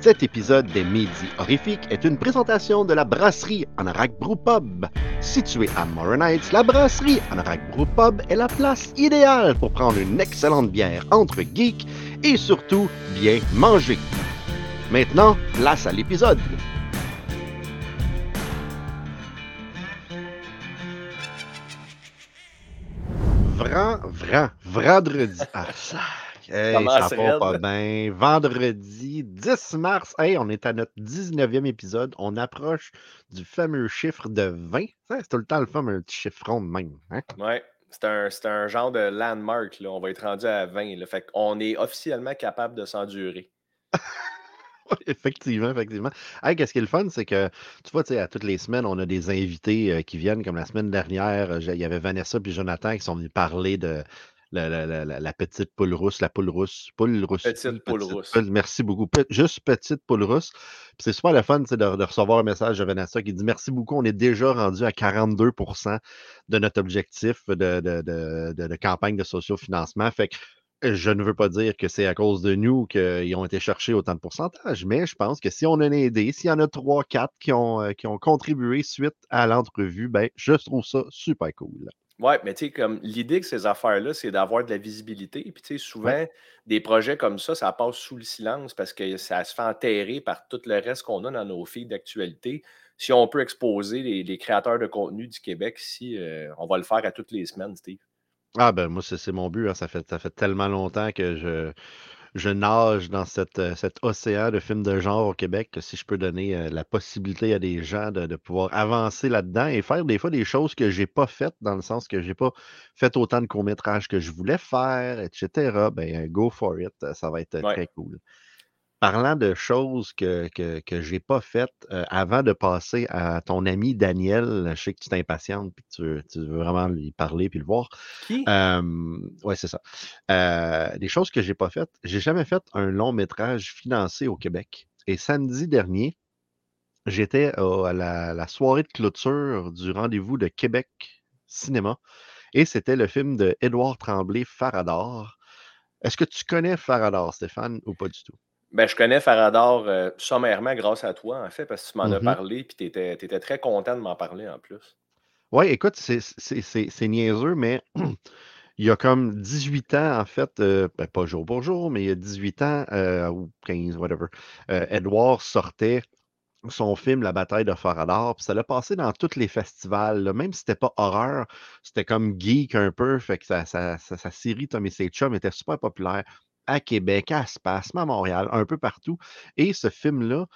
Cet épisode des Midi Horrifiques est une présentation de la brasserie Anorak Brew Pub. Située à Morin Heights, la brasserie Anorak Brew Pub est la place idéale pour prendre une excellente bière entre geeks et surtout bien manger. Maintenant, place à l'épisode. Vran, vran, vendredi. Ah, ça. Hey, ça va pas bien. Vendredi 10 mars. Hey, on est à notre 19e épisode. On approche du fameux chiffre de 20. Ça, C'est tout le temps le fun, un petit chiffron de même. Hein? Ouais, c'est un, genre de landmark. Là. On va être rendu à 20. Là. Fait qu'on est officiellement capable de s'endurer. Effectivement, effectivement. Hey, qu'est-ce qui est le fun, c'est que, tu vois, à toutes les semaines, on a des invités euh, qui viennent, comme la semaine dernière, euh, il y avait Vanessa et Jonathan qui sont venus parler de la, la- la- petite poule rousse, la poule rousse, poule rousse. Petite poule rousse. poule- merci beaucoup. Pe- juste petite poule rousse. Puis c'est super le fun, de, de recevoir un message de Vanessa qui dit merci beaucoup, on est déjà rendu à 42% de notre objectif de, de, de- campagne de sociofinancement. Fait que je ne veux pas dire que c'est à cause de nous qu'ils ont été chercher autant de pourcentage, mais je pense que si on en a aidé, s'il y en a trois, quatre qui ont, euh, qui ont contribué suite à l'entrevue, ben, je trouve ça super cool. Ouais, mais tu sais, comme l'idée de ces affaires-là, c'est d'avoir de la visibilité. Puis tu sais, souvent, des projets comme ça, ça passe sous le silence parce que ça se fait enterrer par tout le reste qu'on a dans nos feeds d'actualité. Si on peut exposer les, les créateurs de contenu du Québec ici, euh, on va le faire à toutes les semaines, Steve. Ah ben moi, c'est c'est mon but. hein. Ça fait, ça fait tellement longtemps que je, je nage dans cette, euh, cet océan de films de genre au Québec que si je peux donner euh, la possibilité à des gens de, de pouvoir avancer là-dedans et faire des fois des choses que j'ai pas faites, dans le sens que j'ai pas fait autant de courts-métrages que je voulais faire, etc. Ben, go for it. Ça va être euh, Ouais. très cool. Parlant de choses que, que, que j'ai pas faites, euh, avant de passer à ton ami Daniel, je sais que tu t'impatientes et que tu, veux- tu veux vraiment lui parler puis le voir. Qui? Euh, ouais, c'est ça. Euh, des choses que j'ai pas faites. J'ai jamais fait un long métrage financé au Québec. Et samedi dernier, j'étais à la, la soirée de clôture du rendez-vous de Québec Cinéma. Et c'était le film de Édouard Tremblay, Farador. Est-ce que tu connais Farador, Stéphane, ou pas du tout? Ben, je connais Farador euh, sommairement grâce à toi, en fait, parce que tu m'en as Mhm. parlé, puis tu étais, très content de m'en parler en plus. Ouais, écoute, c'est niaiseux, mais il y a comme 18 ans, en fait, euh, ben, pas jour pour jour, mais il y a 18 ans, euh, ou 15, whatever, Edouard sortait son film La bataille de Farador, puis ça l'a passé dans tous les festivals, là, même si c'était pas horreur, c'était comme geek un peu, fait que sa, sa, sa- sa série Tommy et Chum était super populaire à Québec, à Spasme, à Montréal, un peu partout. Et ce film-là,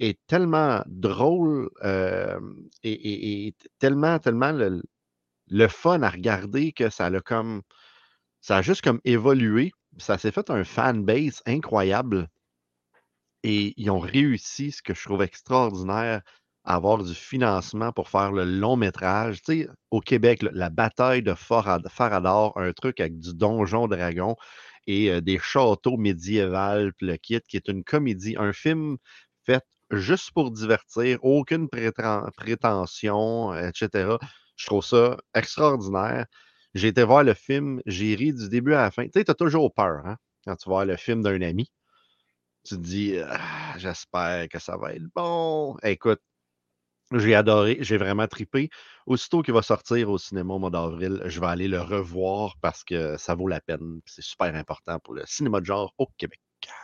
est tellement drôle et, tellement, tellement le, fun à regarder que ça a comme ça a juste comme évolué. Ça s'est fait un fanbase incroyable et ils ont réussi, ce que je trouve extraordinaire, à avoir du financement pour faire le long métrage. Tu sais, au Québec, la bataille de Farad- Farador, un truc avec du donjon dragon et des châteaux médiévals, puis le kit, qui est une comédie, un film fait juste pour divertir, aucune préten- prétention, etc. Je trouve ça extraordinaire. J'ai été voir le film, j'ai ri du début à la fin. Tu sais, tu as toujours peur hein, quand tu vois le film d'un ami. Tu te dis, Ah, j'espère que ça va être bon. Écoute, j'ai adoré, j'ai vraiment tripé. Aussitôt qu'il va sortir au cinéma au mois d'avril, je vais aller le revoir parce que ça vaut la peine. C'est super important pour le cinéma de genre au Québec.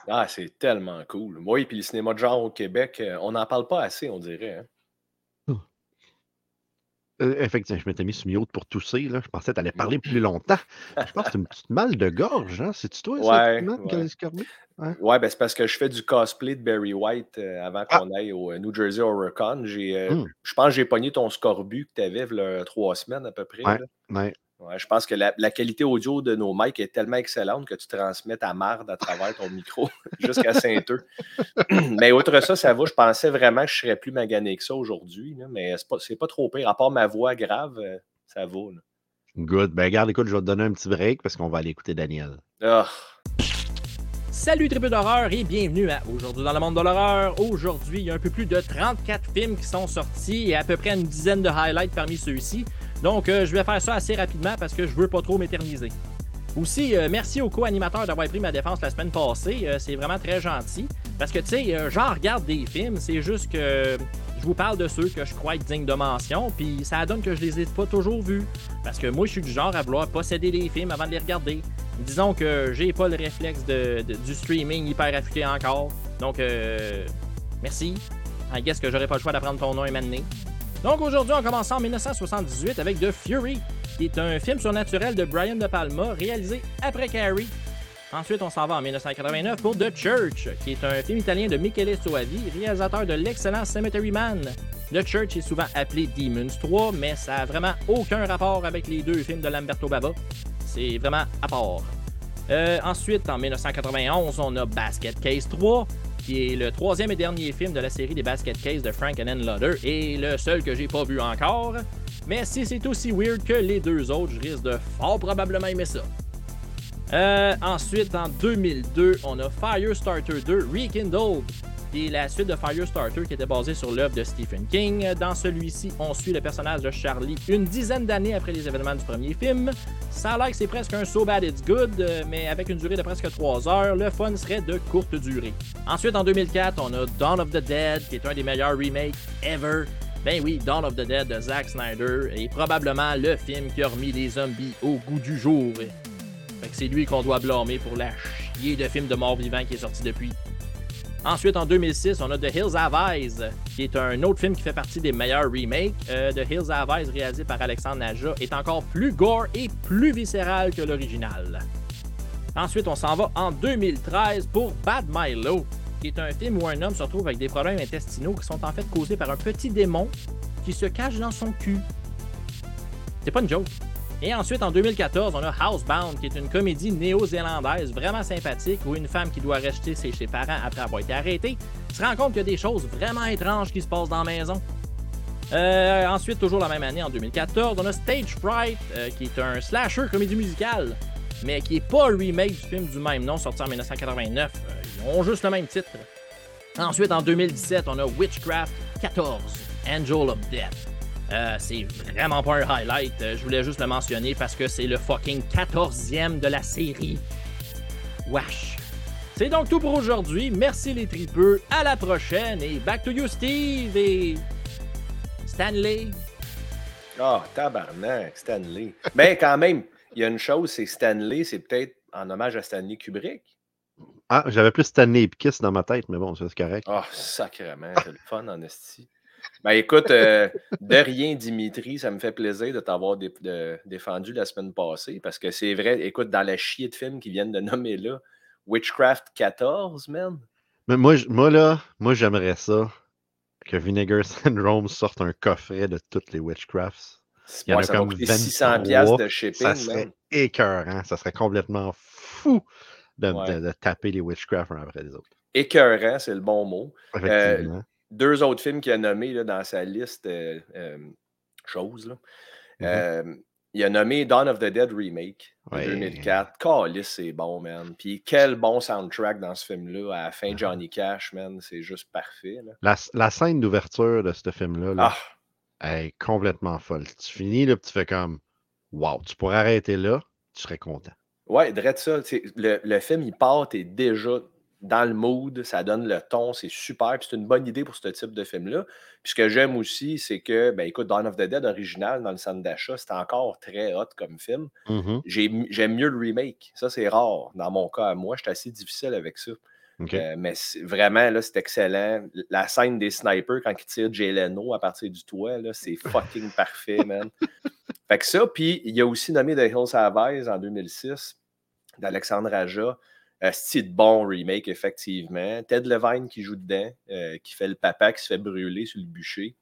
Ah, c'est tellement cool. Oui, puis le cinéma de genre au Québec, euh, on n'en parle pas assez, on dirait. hein. Euh, effectivement, je m'étais mis sur mute pour tousser. Là. Je pensais que tu allais parler plus longtemps. Je pense que c'est une petite mal de gorge. Hein? C'est-tu toi, ça, Ouais, Timon, qui a ouais. ben c'est parce que je fais du cosplay de Barry White euh, avant Ah! qu'on aille au euh, New Jersey Horrorcon. J'ai, euh, Hum, je pense que j'ai pogné ton scorbut que tu avais il y a trois semaines à peu près. Ouais. Ouais. Je pense que la, la qualité audio de nos mics est tellement excellente que tu transmets ta marde à travers ton micro jusqu'à Saint-Eux. mais outre ça, ça va. Je pensais vraiment que je serais plus magané que ça aujourd'hui, mais c'est pas, pas trop pire. À part ma voix grave, euh, ça va. là. Good. Ben, regarde, écoute, je vais te donner un petit break parce qu'on va aller écouter Daniel. Ah, Salut tribu d'horreur et bienvenue à Aujourd'hui dans le monde de l'horreur. Aujourd'hui, il y a un peu plus de 34 films qui sont sortis et à peu près une dizaine de highlights parmi ceux-ci. Donc, euh, je vais faire ça assez rapidement parce que je veux pas trop m'éterniser. Aussi, euh, merci au co-animateur d'avoir pris ma défense la semaine passée. Euh, c'est vraiment très gentil. Parce que, tu sais, j'en regarde des films, c'est juste que je vous parle de ceux que je crois être dignes de mention, puis ça donne que je les ai pas toujours vus. Parce que moi, je suis du genre à vouloir posséder des films avant de les regarder. Disons que j'ai pas le réflexe du streaming hyper affûté encore. Donc, merci. I guess que j'aurais pas le choix d'apprendre ton nom et m'amener. Donc aujourd'hui, on commence en 1978 avec The Fury, qui est un film surnaturel de Brian De Palma réalisé après Carrie. Ensuite, on s'en va en 1989 pour The Church, qui est un film italien de Michele Soavi, réalisateur de l'excellent Cemetery Man. The Church est souvent appelé Demons 3, mais ça n'a vraiment aucun rapport avec les deux films de Lamberto Bava. C'est vraiment à part. Euh, ensuite, en 1991, on a Basket Case 3, qui est le troisième et dernier film de la série des Basket Case de Frank and Lauder et le seul que j'ai pas vu encore. Mais si c'est aussi weird que les deux autres, je risque de fort probablement aimer ça. Euh, ensuite, en 2002, on a Firestarter 2 Rekindled, la suite de Firestarter qui était basée sur l'œuvre de Stephen King. Dans celui-ci, on suit le personnage de Charlie une dizaine d'années après les événements du premier film. Ça a l'air que c'est presque un So Bad It's Good, mais avec une durée de presque 3 heures, le fun serait de courte durée. Ensuite, en 2004, on a Dawn of the Dead, qui est un des meilleurs remakes ever. Ben oui, Dawn of the Dead de Zack Snyder est probablement le film qui a remis les zombies au goût du jour. C'est lui qu'on doit blâmer pour la chier de film de mort vivant qui est sorti depuis. Ensuite, en 2006, on a The Hills Have Eyes, qui est un autre film qui fait partie des meilleurs remakes. Euh, The Hills Have Eyes, réalisé par Alexandre Naja, est encore plus gore et plus viscéral que l'original. Ensuite, on s'en va en 2013 pour Bad Milo, qui est un film où un homme se retrouve avec des problèmes intestinaux qui sont en fait causés par un petit démon qui se cache dans son cul. C'est pas une joke. Et ensuite, en 2014, on a Housebound, qui est une comédie néo-zélandaise vraiment sympathique où une femme qui doit rester chez ses parents après avoir été arrêtée se rend compte qu'il y a des choses vraiment étranges qui se passent dans la maison. Euh, ensuite, toujours la même année, en 2014, on a Stage Fright, euh, qui est un slasher comédie musicale, mais qui n'est pas le remake du film du même nom sorti en 1989. Euh, ils ont juste le même titre. Ensuite, en 2017, on a Witchcraft 14, Angel of Death. Euh, c'est vraiment pas un highlight. Euh, je voulais juste le mentionner parce que c'est le fucking 14e de la série. Wesh. C'est donc tout pour aujourd'hui. Merci les tripeux. À la prochaine et back to you, Steve et Stanley. Ah, oh, tabarnak, Stanley. Mais ben, quand même, il y a une chose, c'est Stanley, c'est peut-être en hommage à Stanley Kubrick. Ah, j'avais plus Stanley Epkiss dans ma tête, mais bon, c'est correct. Ah, oh, sacrément, c'est le fun en esti. Ben écoute, euh, de rien, Dimitri, ça me fait plaisir de t'avoir défendu la semaine passée parce que c'est vrai, écoute, dans la chier de films qu'ils viennent de nommer là, Witchcraft 14, man. Mais moi, moi là, moi j'aimerais ça que Vinegar Syndrome sorte un coffret de toutes les Witchcrafts. Il y en a comme 600 de shipping. Ça serait écœurant, ça serait complètement fou de, taper les Witchcraft un après les autres. Écœurant, c'est le bon mot. Euh, Effectivement deux autres films qu'il a nommés là, dans sa liste euh, euh choses. Mm-hmm. il a nommé Dawn of the Dead Remake en 2004. Calice, c'est bon, man. Puis quel bon soundtrack dans ce film-là. À la fin, ah. Johnny Cash, man. C'est juste parfait. La, scène d'ouverture de ce film-là ah. est complètement folle. Tu finis, là, tu fais comme Wow, tu pourrais arrêter là, tu serais content. Ouais, drette ça. Le, le, film, il part, t'es déjà dans le mood, ça donne le ton, c'est super. Puis c'est une bonne idée pour ce type de film-là. Puis ce que j'aime aussi, c'est que, ben écoute, Dawn of the Dead original dans le centre d'achat, c'est encore très hot comme film. Mm-hmm. J'aime mieux le remake. Ça, c'est rare. Dans mon cas, moi, j'étais assez difficile avec ça. Euh, mais vraiment, là, c'est excellent. La scène des snipers quand ils tirent Jay Leno à partir du toit, là, c'est fucking parfait, man. Fait que ça, puis il y a aussi nommé The Hills Have Eyes en 2006 d'Alexandre Aja. C'est de bon remake, effectivement. Ted Levine qui joue dedans, euh, qui fait le papa qui se fait brûler sur le bûcher.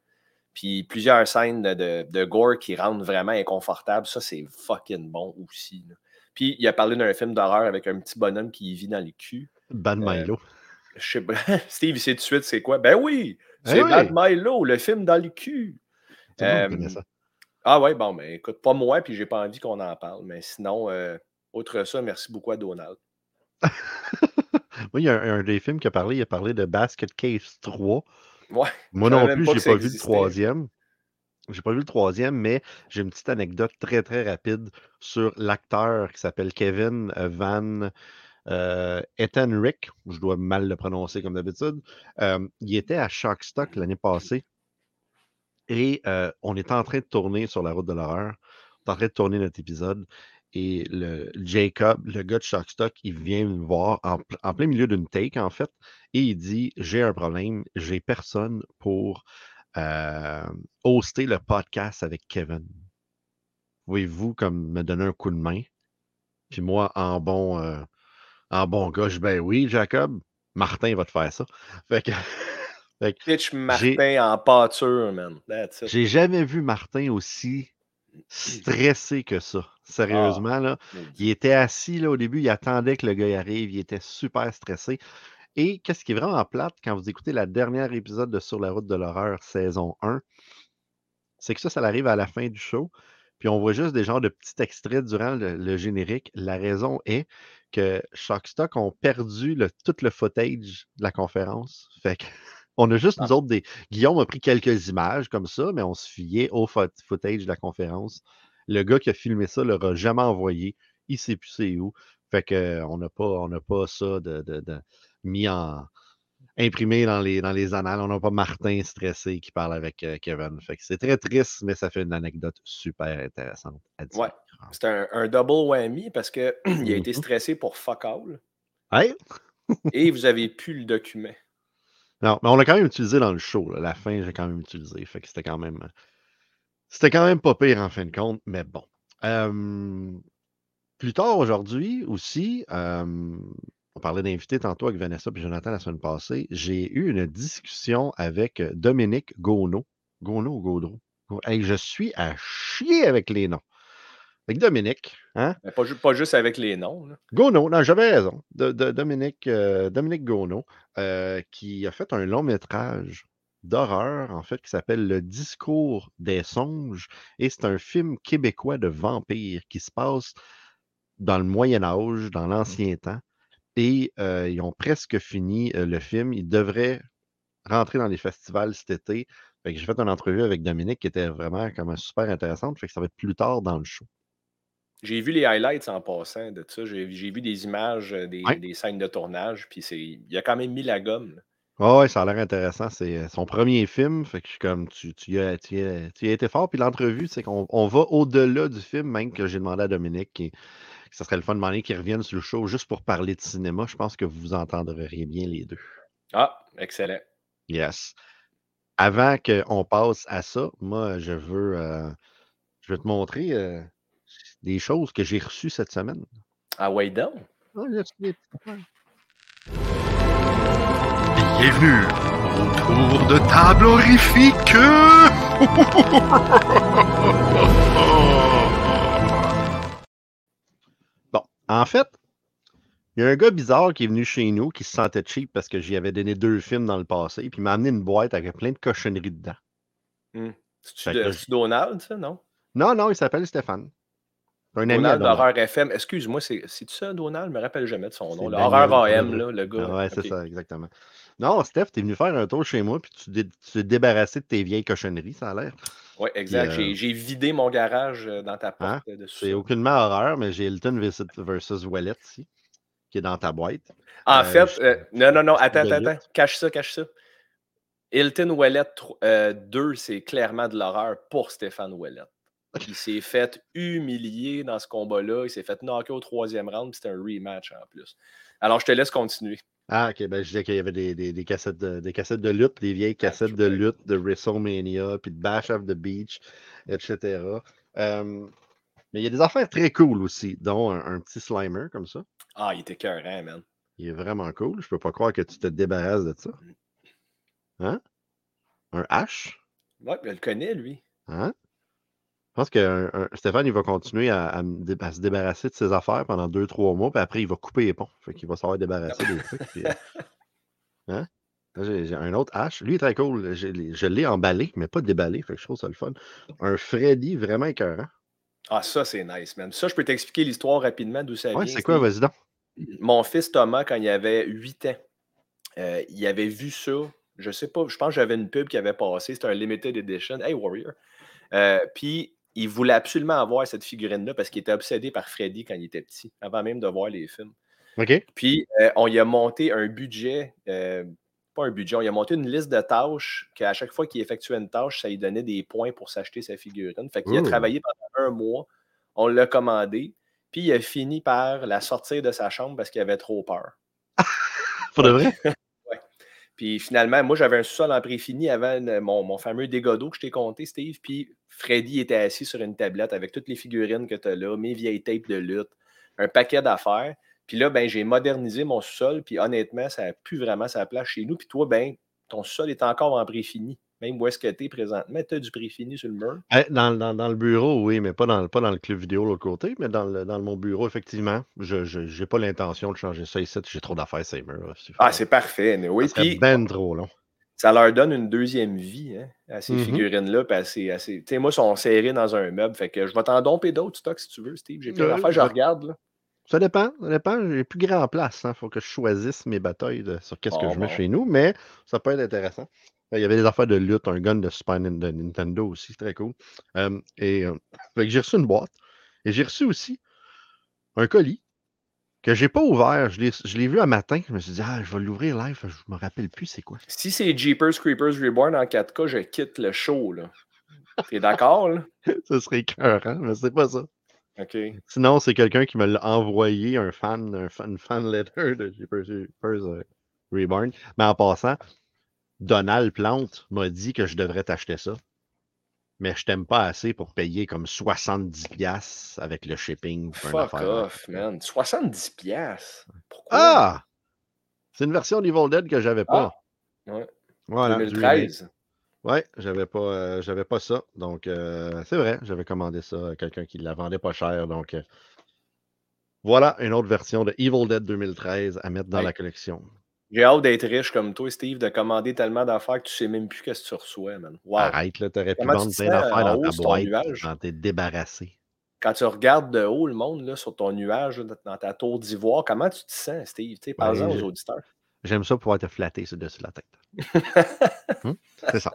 Puis plusieurs scènes de, gore qui rendent vraiment inconfortable. Ça, c'est fucking bon aussi. Puis il a parlé d'un film d'horreur avec un petit bonhomme qui vit dans les culs. Bad euh, Milo. je sais pas. Steve, il sait tout de suite c'est quoi. Ben oui! Ben c'est Bad Milo, le film dans les culs. Euh, ah ouais, bon, ben écoute, pas moi, puis j'ai pas envie qu'on en parle. Mais sinon, autre ça, merci beaucoup à Donald. Moi, il y a un, des films qui a parlé, il a parlé de Basket Case 3. Ouais, Moi non plus, j'ai pas vu le troisième. J'ai pas vu le troisième, mais j'ai une petite anecdote très très rapide sur l'acteur qui s'appelle Kevin Van euh, Ethan Rick, je dois mal le prononcer comme d'habitude, euh, il était à Shockstock l'année passée et euh, on était en train de tourner sur la route de l'horreur. On est en train de tourner notre épisode et le Jacob, le gars de Shockstock, il vient me voir en, en plein milieu d'une take, en fait, et il dit J'ai un problème, j'ai personne pour euh, hoster le podcast avec Kevin. Pouvez-vous comme me donner un coup de main? Puis moi, en bon, euh, en bon gars, je dis, ben oui, Jacob, Martin va te faire ça. Fait que, fait que Pitch j'ai Martin en pâture, man. J'ai jamais vu Martin aussi stressé que ça. Ah, Sérieusement, là. Il était assis là, au début, il attendait que le gars y arrive, il était super stressé. Et qu'est-ce qui est vraiment plate quand vous écoutez la dernière épisode de Sur la route de l'horreur, saison 1, c'est que ça, ça arrive à la fin du show. Puis on voit juste des genres de petits extraits durant le, le générique. La raison est que Shockstock ont perdu le, tout le footage de la conférence. Fait que on a juste Ah. nous autres des. Guillaume a pris quelques images comme ça, mais on se fiait au fo- footage de la conférence. Le gars qui a filmé ça ne l'aura jamais envoyé. Il sait plus c'est où. Fait que euh, on n'a pas, on pas ça de, de- de- mis en imprimé dans les, dans les annales. On n'a pas Martin stressé qui parle avec euh, Kevin. Fait que c'est très triste, mais ça fait une anecdote super intéressante à dire. Ouais. C'est un, un double whammy parce qu'il a été Mhm. stressé pour fuck all Hey! et vous avez pu le document. Non, mais on l'a quand même utilisé dans le show. La fin, j'ai quand même utilisé. Fait que c'était quand même. C'était quand même pas pire en fin de compte, mais bon. Euh, plus tard aujourd'hui aussi, euh, on parlait d'invités tantôt avec Vanessa et Jonathan la semaine passée. J'ai eu une discussion avec Dominique Gono. Gono ou Gaudreau? Je suis à chier avec les noms. Avec Dominique, hein? Mais pas, ju- pas juste avec les noms. là. Gono, non, j'avais raison. De, de- Dominique, euh, Dominique Gono, euh, qui a fait un long métrage d'horreur, en fait, qui s'appelle Le discours des songes. Et c'est un film québécois de vampires qui se passe dans le Moyen Âge, dans l'ancien temps. Et euh, ils ont presque fini le film. Ils devraient rentrer dans les festivals cet été. Fait que j'ai fait une entrevue avec Dominique qui était vraiment comme super intéressante. Fait que ça va être plus tard dans le show. J'ai vu les highlights en passant de ça. J'ai vu des images, euh, des, Ouais. des scènes de tournage. Puis c'est- il a quand même mis la gomme. ouais, ça a l'air intéressant. C'est euh, son premier film. Fait que je suis comme, tu, tu, y as, tu y as- tu y as été fort. Puis l'entrevue, c'est qu'on on va au-delà du film, même que j'ai demandé à Dominique qui- que ça serait le fun de demander qu'il revienne sur le show juste pour parler de cinéma. Je pense que vous vous entendrez bien les deux. Ah, excellent. Yes. Avant qu'on passe à ça, moi, je veux, euh, je veux te montrer euh, des choses que j'ai reçues cette semaine. Ah, ouais, donc? Ah, j'ai reçu des petites affaires. Bienvenue au tour de table horrifique. Bon, en fait, il y a un gars bizarre qui est venu chez nous qui se sentait cheap parce que j'y avais donné deux films dans le passé, puis il m'a amené une boîte avec plein de cochonneries dedans. C'est-tu Fait de- que- c'est-tu Donald, ça, non? Non, non, il s'appelle Stéphane. Un ami Donald d'Horreur FM. Excuse-moi, c'est c'est ça, Donald? Je me rappelle jamais de son nom. Horreur AM, là, le gars. Ah ouais, c'est ça, exactement. Non, Steph, t'es venu faire un tour chez moi, puis tu dé- t'es débarrassé de tes vieilles cochonneries, ça a l'air. Ouais, exact. euh, J'ai- vidé mon garage euh, dans ta porte Hein? euh, de C'est aucunement horreur, mais j'ai Hilton versus, Wallet ici, qui est dans ta boîte. En Euh, fait, je- euh, non, non, non, attends, attends, attends. Cache ça, cache ça. Hilton Ouellet 2, c'est clairement de l'horreur pour Stéphane Ouellet. Il s'est fait humilier dans ce combat-là. Il s'est fait knocker au troisième round, puis c'était un rematch en plus. Alors, je te laisse continuer. Ah, ok, ben je disais qu'il y avait des, des, des cassettes de, des cassettes de lutte, des vieilles cassettes de lutte de WrestleMania, puis de Bash of the Beach, etc. Euh, mais il y a des affaires très cool aussi, dont un, un petit Slimer comme ça. Ah, il était cœurant, man. Il est vraiment cool. Je peux pas croire que tu te débarrasses de ça. Hein? Un H? Ouais, je le connais, lui. Hein? Je pense que un- un- Stéphane, il va continuer à, à me dé- à se débarrasser de ses affaires pendant deux, trois mois, puis après, il va couper les ponts. Fait qu'il va savoir débarrasser des trucs. puis, euh, hein? Là, J'ai j'ai un autre H. Lui, il est très cool. Je l'ai- je l'ai emballé, mais pas déballé. Fait que je trouve ça le fun. Un Freddy vraiment écœurant. Ah, ça, c'est nice, man. Ça, je peux t'expliquer l'histoire rapidement d'où ça Ouais, vient. c'est quoi, vas-y donc? Mon fils Thomas, quand il avait 8 ans, euh, il avait vu ça. Je sais pas, je pense que j'avais une pub qui avait passé. C'était un limited edition. Hey Warrior. Euh, Puis il voulait absolument avoir cette figurine-là parce qu'il était obsédé par Freddy quand il était petit, avant même de voir les films. OK. Puis, euh, on y a monté un budget, euh, pas un budget, on y a monté une liste de tâches qu'à chaque fois qu'il effectuait une tâche, ça lui donnait des points pour s'acheter sa figurine. Fait qu'il a travaillé pendant un mois, on l'a commandé, puis il a fini par la sortir de sa chambre parce qu'il avait trop peur. Pour de vrai? Puis finalement, moi, j'avais un sous-sol en préfini avant mon, mon fameux dégât d'eau que je t'ai compté, Steve. Puis Freddy était assis sur une tablette avec toutes les figurines que tu as là, mes vieilles tapes de lutte, un paquet d'affaires. Puis là, ben, j'ai modernisé mon sous-sol. Puis honnêtement, ça n'a plus vraiment sa place chez nous. Puis toi, ben, ton sous-sol est encore en préfini. Même où est-ce que tu es présentement, tu as du préfini sur le mur? Eh, Dans, dans- dans le bureau, oui, mais pas dans, le- pas dans le club vidéo de l'autre côté, mais dans, le- dans mon bureau, effectivement. Je n'ai pas l'intention de changer ça ici. J'ai trop d'affaires, ces murs. Ah, c'est parfait. mais Oui, puis ben trop long. ça leur donne une deuxième vie hein, à ces Mhm. figurines-là. À ces- à moi, ils sont serrés dans un meuble. Fait que je vais t'en domper d'autres stocks si tu veux, Steve. J'ai plein Euh, d'affaires, je regarde. Là. Ça dépend, ça dépend. J'ai plus grand place. Il faut que je choisisse mes batailles de- sur qu'est-ce que Bon, je mets bon? chez nous, mais ça peut être intéressant. Il y avait des affaires de lutte, un gun de Super de Nintendo aussi, très cool. Euh, et euh, j'ai reçu une boîte. Et j'ai reçu aussi un colis que j'ai pas ouvert. Je l'ai vu un matin. Je me suis dit, ah, je vais l'ouvrir live. Je me rappelle plus c'est quoi. Si c'est Jeepers Creepers Reborn en 4K, je quitte le show. là. T'es d'accord, là? Ce serait écœurant, mais c'est pas ça. Sinon, c'est quelqu'un qui me l'a envoyé, un fan, un fan, une fan letter de Jeepers Creepers, euh, Reborn. Mais en passant, Donald Plante m'a dit que je devrais t'acheter ça. Mais je t'aime pas assez pour payer comme 70$ avec le shipping. Fuck off, man. 70 piastres? Pourquoi? Ah! C'est une version d'Evil Dead que j'avais pas. Ouais. Voilà. du remake. 2013. Ouais, j'avais pas, euh, j'avais pas ça. Donc, euh, c'est vrai, j'avais commandé ça à quelqu'un qui la vendait pas cher. Donc, euh, voilà une autre version de Evil Dead 2013 à mettre dans Ouais. la collection. J'ai hâte d'être riche comme toi, Steve, de commander tellement d'affaires que tu sais même plus qu'est-ce que tu reçois, man. Wow. Arrête, là, t'aurais pu vendre plein d'affaires dans ta boîte. Quand t'es débarrassé. Quand tu regardes de haut le monde là, sur ton nuage, là, dans ta tour d'ivoire, comment tu te sens, Steve? Tu sais, Parle-en Ben, aux auditeurs. J'aime ça pouvoir te flatter sur dessus la tête. Hum? C'est ça.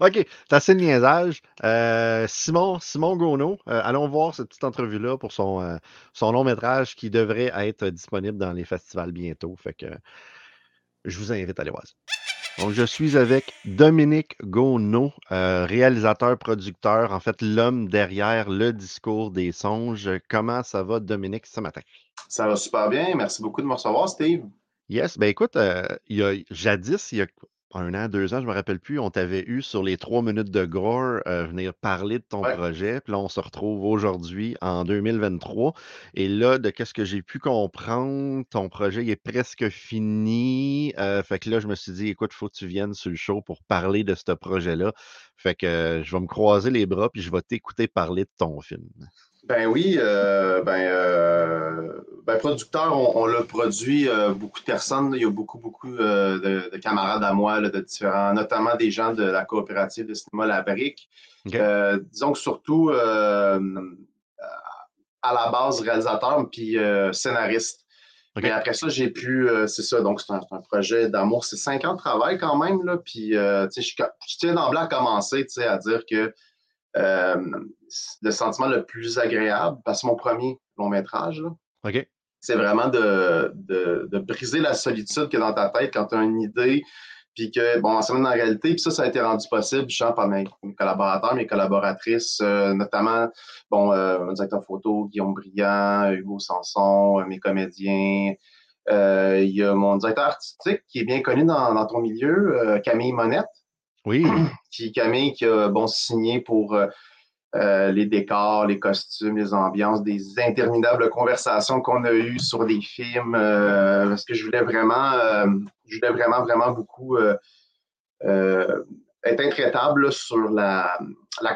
OK, c'est assez de niaisage. Euh, Simon, Simon Gono, euh, allons voir cette petite entrevue-là pour son, euh, son long métrage qui devrait être disponible dans les festivals bientôt. Fait que je vous invite à aller voir ça. Donc, je suis avec Dominique Gono, euh, réalisateur, producteur, en fait, l'homme derrière le discours des songes. Comment ça va, Dominique, ce matin? Ça va super bien. Merci beaucoup de me recevoir, Steve. Yes, ben écoute, euh, il y a jadis, il y a un an, deux ans, je me rappelle plus, on t'avait eu sur les trois minutes de gore euh, venir parler de ton Ouais. projet. Puis là, on se retrouve aujourd'hui en 2023. Et là, de qu'est-ce que j'ai pu comprendre, ton projet il est presque fini. Euh, fait que là, je me suis dit, écoute, il faut que tu viennes sur le show pour parler de ce projet-là. Fait que euh, je vais me croiser les bras puis je vais t'écouter parler de ton film. Ben oui, euh, ben, euh, ben producteur, on, on l'a produit euh, beaucoup de personnes. Il y a beaucoup, beaucoup euh, de, de camarades à moi, là, de différents, notamment des gens de la coopérative de cinéma La Brique. OK. Euh, disons que surtout à la base réalisateur puis scénariste. Mais après ça, j'ai pu, c'est ça, donc c'est un, projet d'amour. C'est cinq ans de travail quand même, là. Puis, euh, tu sais, je, je tiens d'emblée à commencer, tu sais, à dire que le sentiment le plus agréable, parce que mon premier long métrage, là, OK? c'est vraiment de, de, de briser la solitude qu'il y a dans ta tête quand tu as une idée, puis que, bon, on se met dans la réalité. Puis ça, ça a été rendu possible, je sens, par mes, mes collaborateurs, mes collaboratrices, euh, notamment, bon, euh, mon directeur photo, Guillaume Briand, Hugo Sanson, euh, mes comédiens. Euh, Il y a mon directeur artistique qui est bien connu dans, dans ton milieu, euh, Camille Monette Oui. qui Camille qui a bon signé pour euh, euh, les décors, les costumes, les ambiances, des interminables conversations qu'on a eues sur des films, euh, parce que je voulais vraiment, je voulais vraiment, beaucoup être intraitable sur la,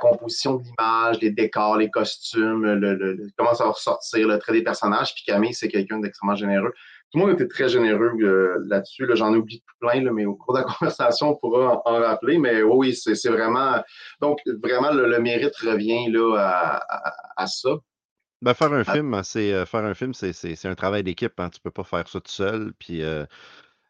composition de l'image, les décors, les costumes, le- comment ça va ressortir, le trait des personnages. Puis Camille, c'est quelqu'un d'extrêmement généreux. Tout le monde était très généreux euh, là-dessus. Là, J'en ai oublié plein, là, mais au cours de la conversation, on pourra en, en rappeler. Mais oui, c'est vraiment. Donc, vraiment, le, le mérite revient là, à, à- à ça. Ben, faire un Ah. film, c'est euh, faire un film, c'est un travail d'équipe. Hein. Tu peux pas faire ça tout seul. Puis euh,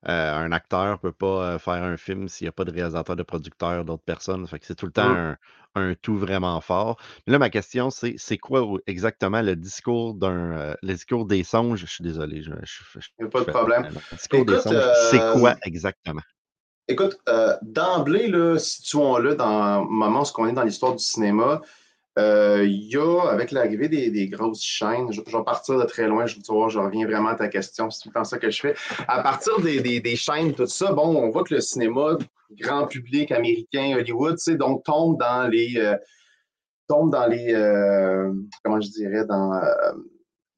Euh, un acteur ne peut pas euh, faire un film s'il n'y a pas de réalisateur, de producteur, d'autres personnes. Fait que c'est tout le temps Hum. un, un tout vraiment fort. Mais là, ma question, c'est c'est quoi exactement le discours d'un euh, le discours des songes? Je suis désolé, je, je, je- Il n'y a pas je de problème. le discours des songes, c'est quoi exactement? Écoute, d'emblée, là, situons-le dans le moment où on est dans l'histoire du cinéma. Euh, Il y a, avec l'arrivée des, des grosses chaînes, je, je vais partir de très loin, je, tu vois, je reviens vraiment à ta question, c'est tout le temps ça que je fais. À partir des, des, des chaînes, tout ça, bon, on voit que le cinéma, grand public américain, Hollywood, tu sais, donc tombe dans les, euh, tombe dans les, euh, comment je dirais, dans euh,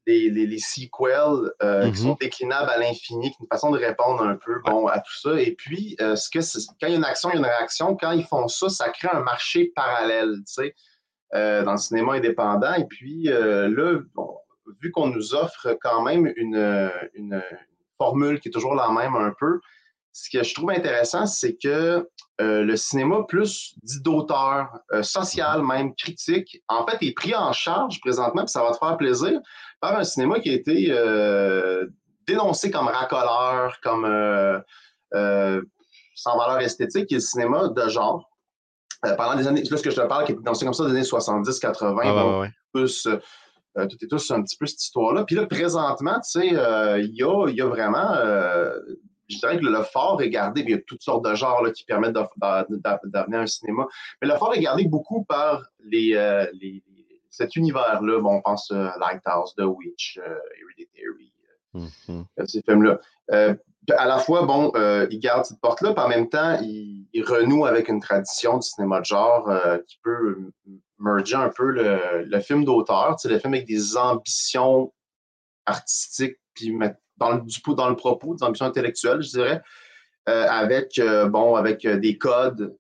les, les, les sequels euh, Mhm. qui sont déclinables à l'infini, qui est une façon de répondre un peu bon, à tout ça. Et puis, ce que quand il y a une action, il y a une réaction. Quand ils font ça, ça crée un marché parallèle, tu sais, dans le cinéma indépendant. Et puis, euh, là, bon, vu qu'on nous offre quand même une, une formule qui est toujours la même un peu, ce que je trouve intéressant, c'est que euh, le cinéma plus dit d'auteur, euh, social même, critique, en fait, est pris en charge présentement, puis ça va te faire plaisir, par un cinéma qui a été euh, dénoncé comme racoleur, comme euh, euh, sans valeur esthétique, qui est le cinéma de genre. Euh, pendant des années, là, ce que je te parle, qui est dénoncé comme ça des années 70-80, Ah, ouais, bon, ouais, ouais. tous, euh, tout est tous un petit peu cette histoire-là. Puis là, présentement, tu sais, euh, il y, a, y a vraiment, euh, je dirais que le fort est gardé, il y a toutes sortes de genres là, qui permettent d'amener un cinéma. Mais le fort est gardé beaucoup par les, euh, les- cet univers-là. Bon, on pense à Lighthouse, The Witch, euh, Hereditary, Mhm. euh, ces films-là. Euh, à la fois, bon, euh, il garde cette porte-là, puis en même temps, il, il renoue avec une tradition du cinéma de genre euh, qui peut merger un peu le, le film d'auteur, le film avec des ambitions artistiques, puis dans le, du dans le propos, des ambitions intellectuelles, je dirais, avec, bon, avec des codes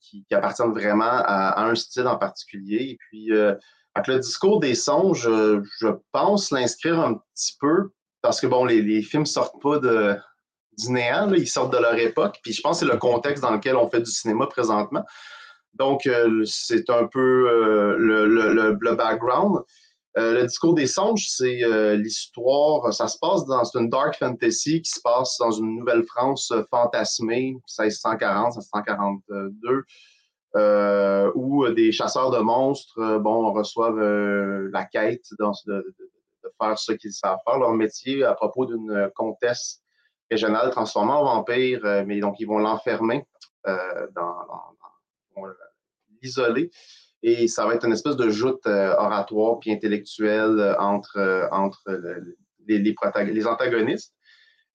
qui, appartiennent vraiment à, un style en particulier. Et puis, avec le discours des songes, je, je pense l'inscrire un petit peu parce que, bon, les, les films sortent pas de, du néant, là, ils sortent de leur époque. Puis je pense que c'est le contexte dans lequel on fait du cinéma présentement. Donc, euh, c'est un peu euh, le, le, le, le background. Euh, le discours des songes, c'est l'histoire, ça se passe dans, c'est une dark fantasy qui se passe dans une Nouvelle-France fantasmée, 1640, 1642, euh, où des chasseurs de monstres, euh, bon, reçoivent euh, la quête dans, de, de, de, faire ce qu'ils savent faire, leur métier à propos d'une comtesse régionale transformée en vampire, euh, mais donc ils vont l'enfermer euh, dans, l'isoler. Et ça va être une espèce de joute euh, oratoire puis intellectuelle euh, entre, euh, entre le, les, les, les, antagonistes.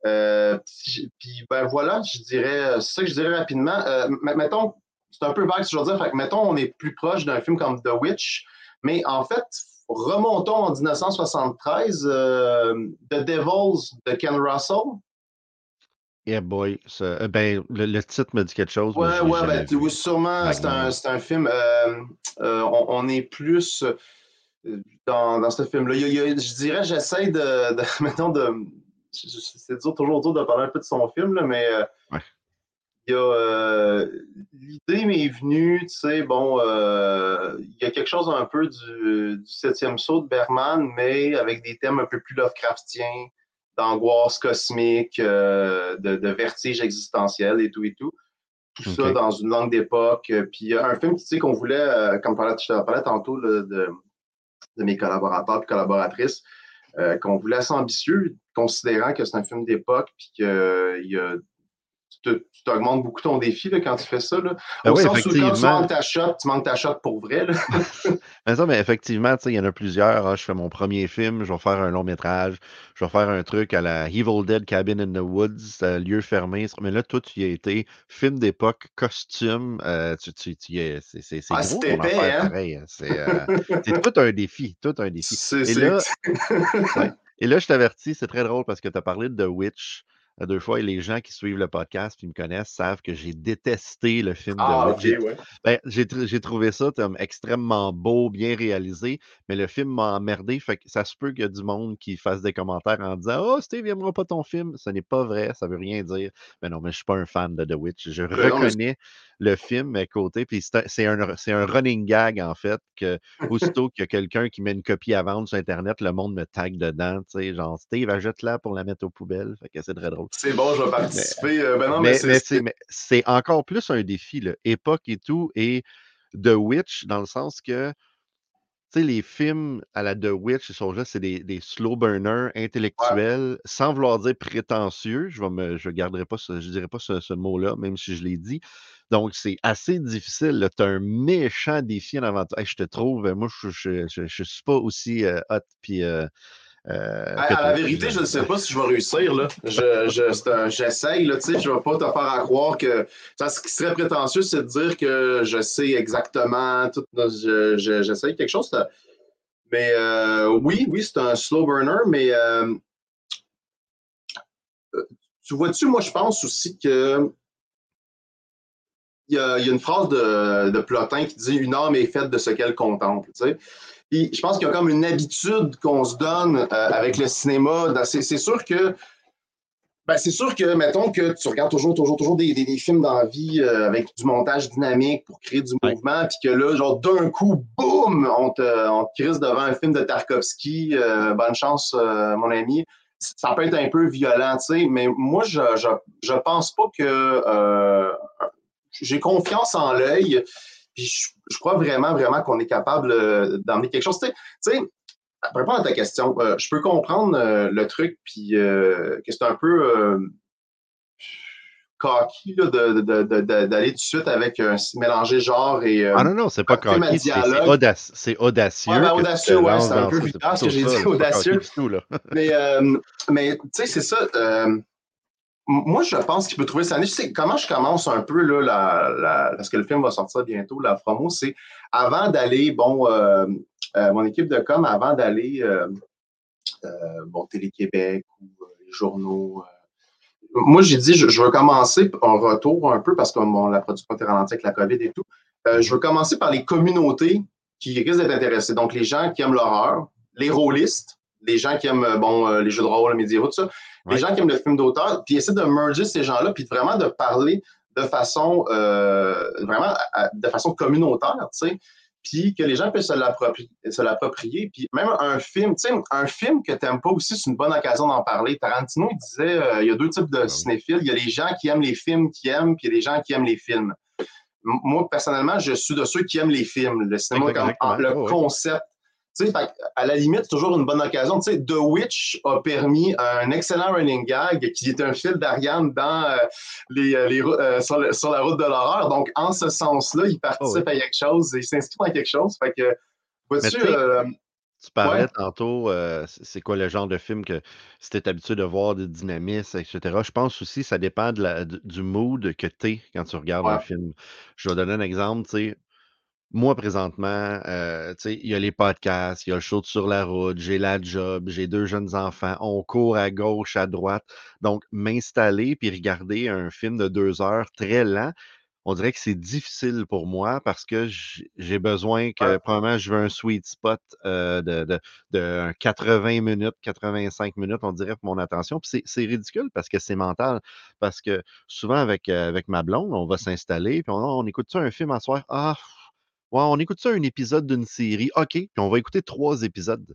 Euh, puis, ben voilà, je dirais, ça que je dirais rapidement. Euh, mettons, c'est un peu vague ce que je veux dire. Fait mettons, on est plus proche d'un film comme The Witch, mais en fait, remontons en 1973, euh, The Devils de Ken Russell. Yeah, boy. Ça, ben, le, le, titre me dit quelque chose. Ouais, ouais, ben, oui, sûrement. C'est un, un, film. Euh, euh, on, on, est plus dans, dans ce film-là. Je dirais, j'essaie de, de, Mettons, de. C'est toujours autour de parler un peu de son film, là, mais. Ouais. Il y a. Euh, L'idée m'est venue, tu sais, bon. il y a quelque chose un peu du, du septième saut de Berman, mais avec des thèmes un peu plus Lovecraftiens d'angoisse cosmique, euh, de, de, vertige existentiel et tout et tout. Tout okay. ça dans une langue d'époque. Puis un film tu sais, qu'on voulait, euh, comme je te parlais tantôt là, de, de, mes collaborateurs et collaboratrices, euh, qu'on voulait assez ambitieux, considérant que c'est un film d'époque puis que y a, tu augmentes beaucoup ton défi là, quand tu fais ça. Là. Ben Au oui, sens où quand tu manques ta shot, tu manques ta shot pour vrai. Là. mais ça, mais effectivement, il y en a plusieurs. Ah, je fais mon premier film, je vais faire un long métrage, je vais faire un truc à la Evil Dead Cabin in the Woods, euh, lieu fermé. Mais là, toi, tu y as été film d'époque, costume. Euh, tu, tu, tu es, c'est, c'est, c'est ah, gros ton affaire, hein? pareil. C'est, euh, c'est tout un défi, tout un défi. C'est, Et, là, ouais, et là, je t'avertis, c'est très drôle parce que tu as parlé de The Witch deux fois, et les gens qui suivent le podcast et me connaissent savent que j'ai détesté le film ah, de okay, Witch. Ouais. Ben, j'ai, j'ai trouvé ça comme extrêmement beau, bien réalisé, mais le film m'a emmerdé. Fait que ça se peut qu'il y a du monde qui fasse des commentaires en disant Oh, Steve, n'aimera pas ton film. Ce n'est pas vrai, ça veut rien dire. Mais non, mais je suis pas un fan de The Witch. Je Mais non, mais reconnais le film à côté, puis c'est un, un, running gag, en fait, que aussitôt qu'il y a quelqu'un qui met une copie à vendre sur Internet, le monde me tag dedans, tu sais, genre Steve, achète-la pour la mettre aux poubelles. Fait que c'est très drôle. C'est bon, je vais participer. Euh, ben non, mais, mais, c'est- encore plus un défi, là. époque et tout, et The Witch, dans le sens que, tu sais, les films à la The Witch, ils sont là, c'est des, des slow burners intellectuels, sans vouloir dire prétentieux. Je ne je garderai pas ce, je dirais pas ce, ce mot-là, même si je l'ai dit. Donc, c'est assez difficile. Tu as un méchant défi en avant. Hey, je te trouve, moi, je ne suis pas aussi euh, hot. Puis, euh, euh, À, la vérité, je ne sais pas si je vais réussir. Là. Je, j'essaye, là, tu sais, je ne vais pas te faire à croire que. Ce qui serait prétentieux, c'est de dire que je sais exactement tout. Je, je- j'essaye quelque chose. ça- Mais euh, oui, oui, c'est un slow burner, mais euh, tu vois-tu, moi, je pense aussi que. Il y, a, il y a une phrase de, de Plotin qui dit Une âme est faite de ce qu'elle contemple. Tu sais. Puis je pense qu'il y a comme une habitude qu'on se donne euh, avec le cinéma. C'est sûr que. Ben, c'est sûr que, mettons que tu regardes toujours, toujours, toujours des, des, des films dans la vie euh, avec du montage dynamique pour créer du Ouais. mouvement, puis que là, genre, d'un coup, boum, on te, on te crisse devant un film de Tarkovsky. euh, bonne chance, mon ami. Ça peut être un peu violent, tu sais, mais moi, je, je, je pense pas que. euh, j'ai confiance en l'œil. Puis je, je crois vraiment, vraiment qu'on est capable euh, d'emmener quelque chose. Tu sais, pour répondre à ta question, euh, je peux comprendre euh, le truc, puis euh, que c'est un peu cocky là, de- de- de- d'aller tout de suite avec un mélanger genre et. Ah non, non, c'est pas cocky, c'est c'est audacieux. Ouais, ben, audacieux, ouais, c'est un peu vulgaire, ce que j'ai dit, audacieux. du tout, là. Mais, mais tu sais, c'est ça. Moi, je pense qu'il peut trouver sa niche. Tu sais, comment je commence un peu, là, la, la- parce que le film va sortir bientôt, la promo, c'est avant d'aller, bon, euh, euh, mon équipe de com, avant d'aller, euh, euh, bon, Télé-Québec ou euh, les journaux. moi, j'ai dit, je, veux commencer en retour un peu parce que bon, la production était ralentie avec la COVID et tout. Je veux commencer par les communautés qui risquent d'être intéressées. Donc, les gens qui aiment l'horreur, les rôlistes, les gens qui aiment euh, bon, euh, les jeux de rôle, les médiévaux, tout ça, Ouais. les gens qui aiment le film d'auteur, puis essayer de merger ces gens-là, puis vraiment de parler de façon euh, vraiment à- de façon communautaire, tu sais, puis que les gens puissent se l'appropri- se l'approprier. Puis même un film, tu sais, un film que tu n'aimes pas aussi, c'est une bonne occasion d'en parler. Tarantino, il disait, euh, il y a deux types de oui. cinéphiles. Il y a les gens qui aiment les films qui aiment, puis il y a les gens qui aiment les films. Moi, personnellement, je suis de ceux qui aiment les films, le cinéma comme Exactement. le concept. Fait à la limite, c'est toujours une bonne occasion. The Witch a permis un excellent running gag qui est un fil d'Ariane dans euh, les, euh, les euh, sur, le- sur la route de l'horreur. Donc, en ce sens-là, il participe Oh, oui. à quelque chose, il s'inscrit dans quelque chose. Fait que, vois-tu, Mais tu euh, parlais Ouais. tantôt, c'est quoi le genre de film que si tu es habitué de voir des dynamismes, etc. Je pense aussi que ça dépend de la- du mood que tu es quand tu regardes un film. Je vais donner un exemple, tu sais. Moi, présentement, euh, il y a les podcasts, il y a le show de sur la route, j'ai la job, j'ai deux jeunes enfants, on court à gauche, à droite. Donc, m'installer puis regarder un film de deux heures très lent, on dirait que c'est difficile pour moi parce que j'ai besoin que, Ouais. premièrement, je veux un sweet spot euh, de, de, de un 80 minutes, 85 minutes, on dirait, pour mon attention. Puis c'est c'est ridicule parce que c'est mental. Parce que souvent, avec, euh, avec ma blonde, on va s'installer, puis on, on écoute ça un film à soir? Ah, ouais, on écoute ça un épisode d'une série. OK, puis on va écouter trois épisodes.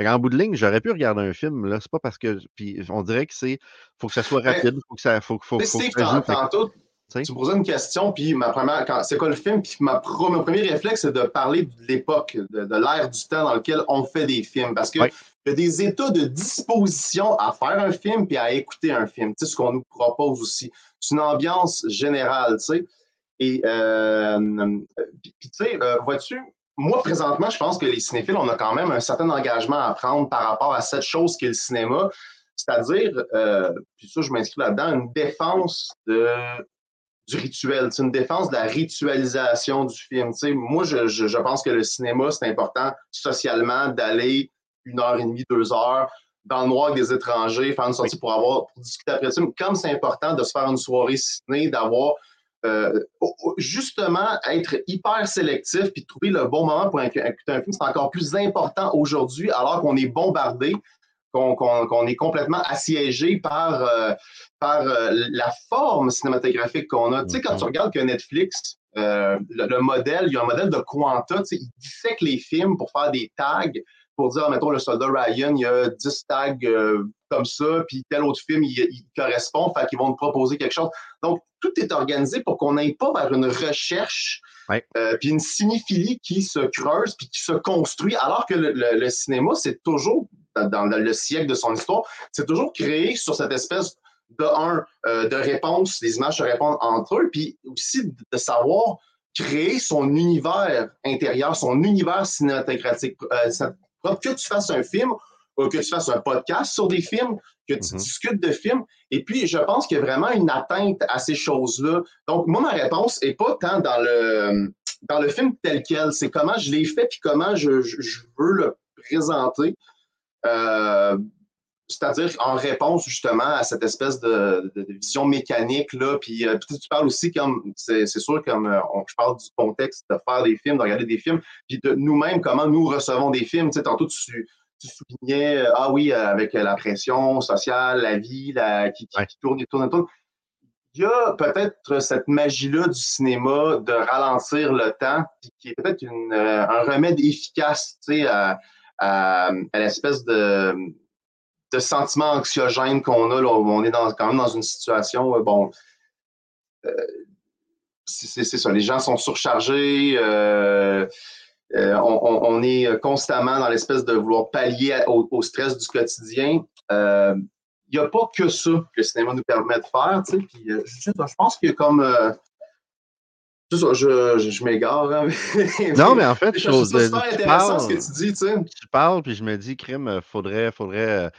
En bout de ligne, j'aurais pu regarder un film, là. C'est pas parce que. Puis on dirait que c'est. Faut que ça soit rapide, faut que ça. Faut, que ça que, tantôt, tu me posais une question, puis ma première, quand- c'est quoi le film? Puis ma pro- mon premier réflexe, c'est de parler de l'époque, de, de l'ère du temps dans lequel on fait des films. Parce qu'il Ouais. y a des états de disposition à faire un film puis à écouter un film. Tu sais, ce qu'on nous propose aussi. C'est une ambiance générale, tu sais. Et, euh, puis, tu sais, euh, vois-tu, moi, présentement, je pense que les cinéphiles, on a quand même un certain engagement à prendre par rapport à cette chose qu'est le cinéma. C'est-à-dire, euh, puis ça, je m'inscris là-dedans, une défense de, du rituel, c'est une défense de la ritualisation du film. Tu sais, moi, je, je, je pense que le cinéma, c'est important socialement d'aller une heure et demie, deux heures dans le noir avec des étrangers, faire une sortie pour avoir pour discuter après ça. Comme c'est important de se faire une soirée ciné, d'avoir euh, justement être hyper sélectif puis trouver le bon moment pour écouter un film, c'est encore plus important aujourd'hui alors qu'on est bombardé qu'on qu qu est complètement assiégé par, euh, par euh, la forme cinématographique qu'on a. Tu sais, quand tu regardes que Netflix, le, le, modèle, il y a un modèle de Quanta, tu sais, il dissèque les films pour faire des tags, pour dire, mettons, le soldat Ryan, il y a 10 tags comme ça, puis tel autre film, il, il correspond, fait qu'ils vont nous proposer quelque chose. Donc, tout est organisé pour qu'on n'aille pas vers une recherche, Ouais. euh, puis une cinéphilie qui se creuse, puis qui se construit, alors que le, le- le cinéma, c'est toujours, dans, le siècle de son histoire, c'est toujours créé sur cette espèce de un, euh, de réponse, les images se répondent entre eux, puis aussi de savoir créer son univers intérieur, son univers cinématographique. Euh, que tu fasses un film ou que tu fasses un podcast sur des films, que tu Mhm. discutes de films. Et puis, je pense qu'il y a vraiment une atteinte à ces choses-là. Donc, moi, ma réponse n'est pas tant dans le, dans le film tel quel, c'est comment je l'ai fait puis comment je, je- je veux le présenter. Euh, c'est-à-dire en réponse justement à cette espèce de, de- de vision mécanique là, puis euh, puis tu parles aussi comme c'est c'est sûr comme euh, on- je parle du contexte de faire des films, de regarder des films, puis de nous-mêmes comment nous recevons des films. Tu sais, tantôt tu, tu soulignais euh, ah oui euh, avec la pression sociale, la vie, la, qui, qui- Ouais. qui tourne et tourne et tourne. Il y a peut-être cette magie-là du cinéma de ralentir le temps, qui est peut-être euh, un remède efficace tu sais, à, à, à l'espèce de, de sentiment anxiogène qu'on a. Là, on est dans, quand même dans une situation, euh, bon, euh, c'est ça, les gens sont surchargés, euh, euh, on, est constamment dans l'espèce de vouloir pallier au, au stress du quotidien. Euh, Il n'y a pas que ça que le cinéma nous permet de faire. tu sais, Puis, euh, je, je pense que comme... euh, je, je, je m'égare. hein, Non, mais en fait, je trouve ça super intéressant ce que tu dis, tu sais. tu parles, puis je me dis, crime, euh, faudrait, faudrait euh,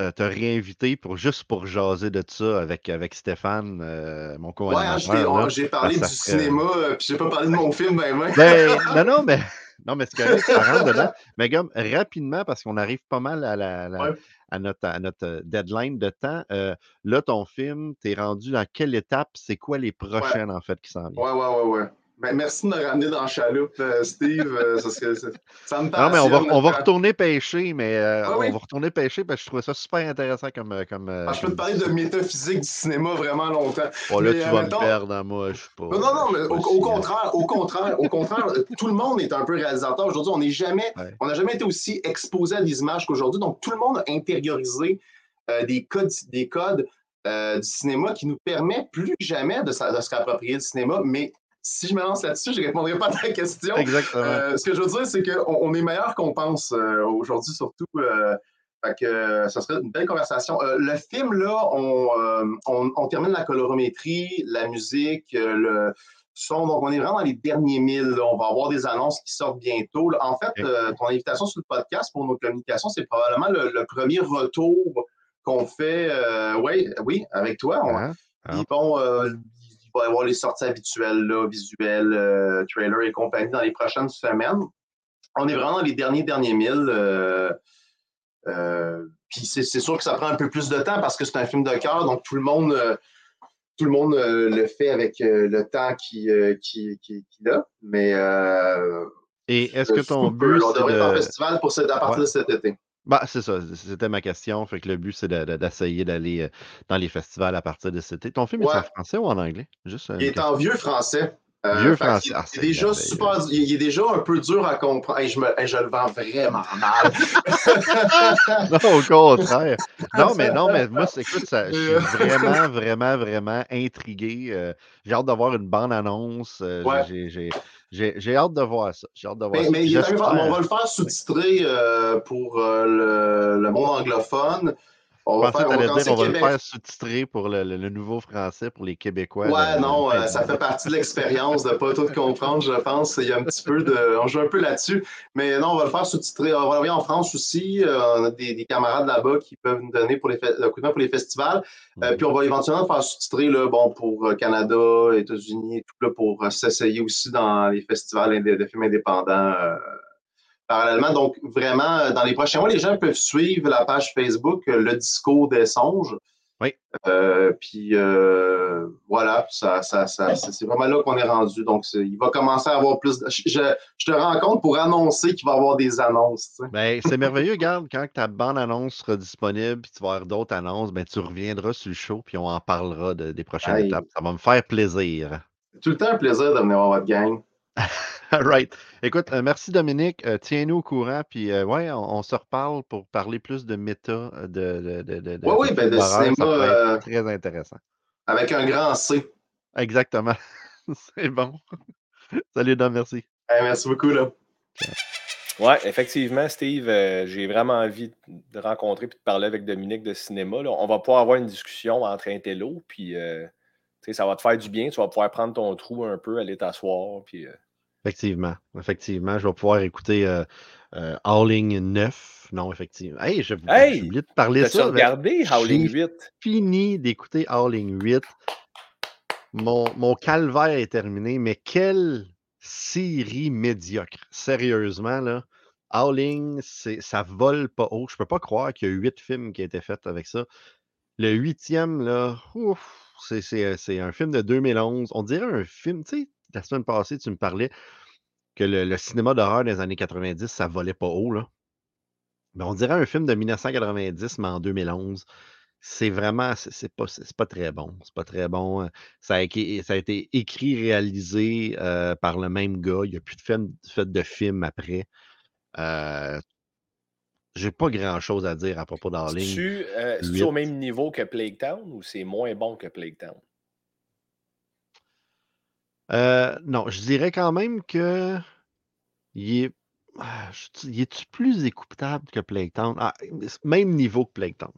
euh, te réinviter pour juste pour jaser de ça avec, avec Stéphane, euh, mon Ouais, co-animateur. là. j'ai parlé du serait- cinéma, euh, puis j'ai pas parlé de mon film, ben, ben. Ben, non, non, mais, non, mais c'est correct, ça rentre dedans. Mais comme rapidement, parce qu'on arrive pas mal à, la, la- Ouais. à notre, à notre euh, deadline de temps. euh, là, ton film, t'es rendu dans quelle étape? C'est quoi les prochaines, en fait, qui s'en viennent? Ouais, ouais, ouais, ouais. Ben, merci de me ramener dans la chaloupe, euh, Steve. euh, ça, me Non, mais on va, on va quand- retourner pêcher, mais euh, oui. on va retourner pêcher parce que je trouvais ça super intéressant comme. comme Ah, je peux te parler de métaphysique du cinéma vraiment longtemps. Bon, là, mais, tu euh, vas mettons- me perdre, hein, moi, je suis pas. Non, non, mais au, contraire, au contraire, au contraire, tout le monde est un peu réalisateur. Aujourd'hui, on n'est jamais, Ouais. on n'a jamais été aussi exposé à des images qu'aujourd'hui. Donc, tout le monde a intériorisé euh, des codes, des codes euh, du cinéma qui nous permet plus jamais de, se réapproprier le cinéma. Mais si je me lance là-dessus, je ne répondrai pas à ta question. Exactement. Euh, ce que je veux dire, c'est qu'on on est meilleur qu'on pense euh, aujourd'hui, surtout. euh, fait que euh, ça serait une belle conversation. Euh, le film, là, on, euh, on, on termine la colorométrie, la musique, euh, le son. Donc, on est vraiment dans les derniers milles. là. On va avoir des annonces qui sortent bientôt. là. En fait, euh, ton invitation sur le podcast pour nos communications, c'est probablement le, le premier retour qu'on fait, euh, ouais, oui, avec toi. On- Hein? puis bon, euh, va y avoir les sorties habituelles, là, visuelles, euh, trailers et compagnie dans les prochaines semaines. On est vraiment dans les derniers, derniers milles. euh, euh, puis c'est sûr que ça prend un peu plus de temps parce que c'est un film de cœur, donc tout le monde, tout le, monde le fait avec le temps qu'il qui, qui, qu'il a. Mais Et est-ce que ton but, on devrait être en de. festival pour cette- à partir Ouais. de cet été. Bah, c'est ça, c'était ma question. Fait que le but, c'est de- de- d'essayer d'aller euh, dans les festivals à partir de cet été. Ton film est Ouais. en français ou en anglais? Juste euh, Il une est question. en vieux français. Euh, Vieux fait français. est- Ah, il, est déjà merveilleux. super, il il est déjà un peu dur à comprendre. Hey, je, me- hey, je le vends vraiment mal. Non, au contraire. Non, mais non, mais moi, c'est- écoute, ça, je suis vraiment, vraiment, vraiment intrigué. euh, j'ai hâte d'avoir une bande-annonce. euh, Ouais. j'ai- j'ai- J'ai j'ai hâte de voir ça. J'ai hâte de voir Mais, ça. mais il on va le faire sous-titrer euh, pour euh, le, le monde anglophone. On va faire, on va t'allais commencer dire on va le faire sous-titrer pour le, le- le nouveau français pour les Québécois. Ouais, non, euh, ça fait partie de l'expérience de pas tout comprendre, je pense. Il y a un petit peu de. On joue un peu là-dessus. Mais non, on va le faire sous-titrer. On va l'envoyer en France aussi. Euh, on a des, des camarades là-bas qui peuvent nous donner pour les fe- coup de main pour les festivals. Euh, Mhm. puis on va éventuellement faire sous-titrer bon, pour Canada, États-Unis, tout là, pour s'essayer aussi dans les festivals de films indépendants. Parallèlement. Donc, vraiment, euh, dans les prochains mois, les gens peuvent suivre la page Facebook euh, Le Discours des Songes. Oui. Euh, puis euh, voilà, ça, ça, ça, c'est vraiment là qu'on est rendu. Donc, il va commencer à avoir plus. De... Je, te rends compte pour annoncer qu'il va y avoir des annonces. Ben, c'est merveilleux, regarde, quand ta bande-annonce sera disponible, puis tu vas avoir d'autres annonces, ben, tu reviendras sur le show, puis on en parlera de- des prochaines étapes. Ça va me faire plaisir. C'est tout le temps un plaisir de venir voir votre gang. right. Écoute, euh, merci Dominique. Euh, Tiens-nous au courant. Puis, euh, ouais, on, on se reparle pour parler plus de méta, de, de, de, de, de- Oui, ben, de cinéma très intéressant. avec un grand C. Exactement. C'est bon. Salut Dom, merci. Hey, merci beaucoup. Là. Ouais, effectivement, Steve, euh, j'ai vraiment envie de rencontrer et de parler avec Dominique de cinéma. là. On va pouvoir avoir une discussion entre intello, puis euh, ça va te faire du bien. Tu vas pouvoir prendre ton trou un peu, aller t'asseoir, puis euh, Effectivement. Effectivement. Je vais pouvoir écouter euh, euh, Howling 9. Non, effectivement. Hey, j'ai Hey! oublié de parler ça. regardé Howling j'ai 8? fini d'écouter Howling 8. Mon, mon calvaire est terminé, mais quelle série médiocre. Sérieusement, là. Howling, c'est- ça vole pas haut. Je peux pas croire qu'il y a huit films qui ont été faits avec ça. Le huitième, là, ouf, c'est- c'est un film de 2011. On dirait un film, tu sais, la semaine passée, tu me parlais que le, cinéma d'horreur des années 90, ça volait pas haut, là. Mais on dirait un film de 1990, mais en 2011. C'est vraiment, c'est pas, très bon. C'est pas très bon. euh, Ça a, été- ça a écrit, réalisé euh, par le même gars. Il n'y a plus de film, fait de film après. Euh, J'ai pas grand chose à dire à propos d'Arling. Euh, c'est-tu Huit. au même niveau que Plague Town ou c'est moins bon que Plague Town? Euh, non, je dirais quand même que il est, ah, il est plus écoutable que Plague Town? Ah, même niveau que Plague Town.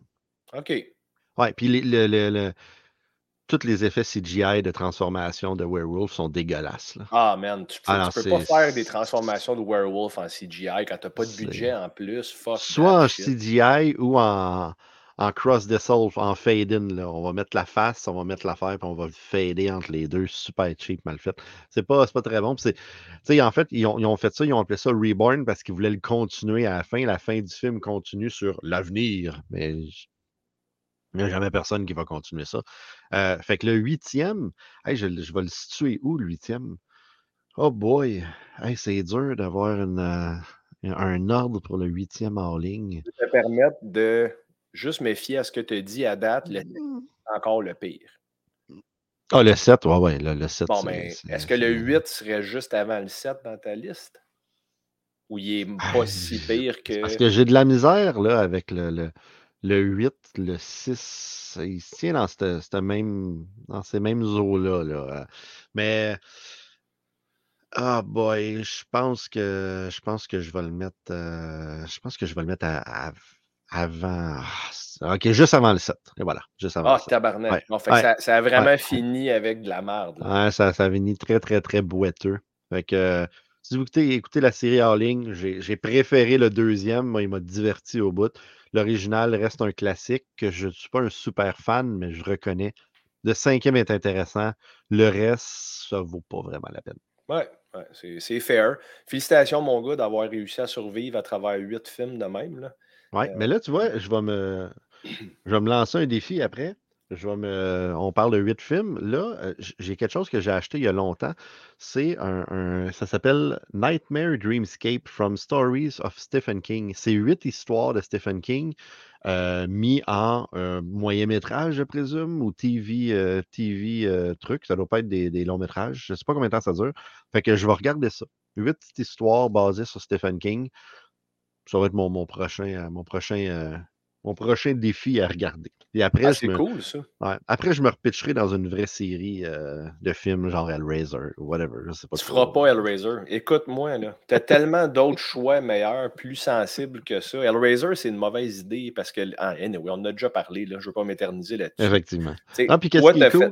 OK. Ouais, puis les- le, le- le- tous les effets CGI de transformation de Werewolf sont dégueulasses. là. Ah, man, tu, Ah peux pas c'est- faire des transformations de werewolf en CGI quand t'as pas de budget en plus. Fuck Soit en shit. CGI ou en, en cross dissolve, en fade-in. On va mettre la face, on va mettre l'affaire, puis on va le fader entre les deux. Super cheap, mal fait. C'est pas, pas très bon. en fait, ils ont, ils ont fait ça, ils ont appelé ça Reborn parce qu'ils voulaient le continuer à la fin. La fin du film continue sur l'avenir. Mais il n'y a jamais personne qui va continuer ça. Euh, fait que le huitième, hey, je, je vais le situer où, le huitième? Oh boy, hey, c'est dur d'avoir euh, un ordre pour le huitième en ligne. te permettre de juste me fier à ce que tu dis à date, le encore le pire. Ah, le 7, ouais, ouais, le, le 7. Bon, mais c'est- est-ce que le c'est- 8 serait juste avant le 7 dans ta liste? Ou il est pas si je- pire que. Parce que j'ai de la misère là, avec le, le, le 8, le 6. Il se tient dans, cette, cette même, dans ces mêmes eaux-là. Là. euh. Mais. Ah boy, je pense que je pense que je vais le mettre. euh, je pense que je vais le mettre à- à- avant. ah, Ok, juste avant le 7. Et voilà, juste avant Ah, le 7. tabarnak. Ouais, Bon, fait que ouais, ça, ça a vraiment ouais. fini avec de la merde. ça, ça finit très, très, très boiteux. Fait que, si vous écoutez, écoutez la série en ligne, j'ai préféré le deuxième. Moi, il m'a diverti au bout. L'original reste un classique que je ne suis pas un super fan, mais je reconnais. Le cinquième est intéressant. Le reste, ça vaut pas vraiment la peine. Ouais, c'est fair. Félicitations, mon gars, d'avoir réussi à survivre à travers huit films de même. Là. Ouais, Euh, mais là, tu vois, je vais me, je vais me lancer un défi après. Je vais on parle de huit films. Là, euh, j'ai quelque chose que j'ai acheté il y a longtemps. C'est un, ça s'appelle Nightmare Dreamscape from Stories of Stephen King. C'est huit histoires de Stephen King euh, mis en euh, moyen métrage, je présume, ou TV, truc. Ça doit pas être des, longs métrages. Je sais pas combien de temps ça dure. Fait que je vais regarder ça. Huit histoires basées sur Stephen King ça va être mon, prochain, mon prochain défi à regarder. Et après, Ah, c'est me, cool, ça. ouais, après, je me repitcherai dans une vraie série euh, de films genre Hellraiser ou whatever. Je sais pas Tu feras pas Hellraiser. Écoute-moi, là. T'as tellement d'autres choix meilleurs, plus sensibles que ça. Hellraiser, c'est une mauvaise idée parce que. Ah, anyway, on en a déjà parlé, là. Je veux pas m'éterniser là-dessus. Effectivement. Non, puis qu'est-ce qui est cool? fait-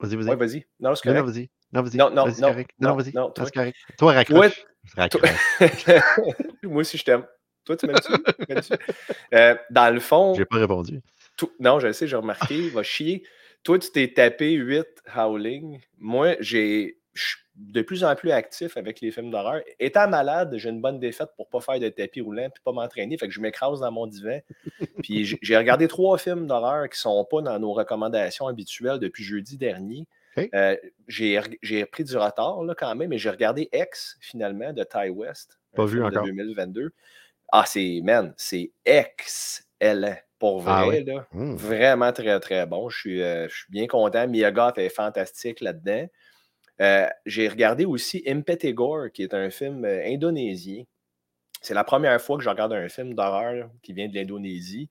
Vas-y, vas-y. Ouais, vas-y. Non, c'est non, non, correct. vas-y. Non, vas-y. Non, non, Vas-y, non, correct. Non, non, vas-y. non, correct. Raccroche. toi- Raccroche. Moi aussi, je t'aime. Toi, tu? Tu m'aimes-tu? Euh, dans le fond, J'ai pas répondu. tout- non, je sais, j'ai remarqué, va chier. Toi, tu t'es tapé 8 Howling. Moi, j'ai. Je suis de plus en plus actif avec les films d'horreur. Étant malade, j'ai une bonne défaite pour pas faire de tapis roulant puis pas m'entraîner. Fait que je m'écrase dans mon divan. Puis j'ai- regardé trois films d'horreur qui sont pas dans nos recommandations habituelles depuis jeudi dernier. Euh, j'ai pris du retard là, quand même, mais j'ai regardé X finalement de Ty West. Pas vu film encore. De 2022. Ah, c'est, man, c'est excellent. Pour vrai, Ah là. Hmm. Vraiment très, très bon. Je suis, euh, je suis bien content. Miyagoth est fantastique là-dedans. Euh, j'ai regardé aussi Impetigore, qui est un film euh, indonésien. C'est la première fois que je regarde un film d'horreur qui vient de l'Indonésie.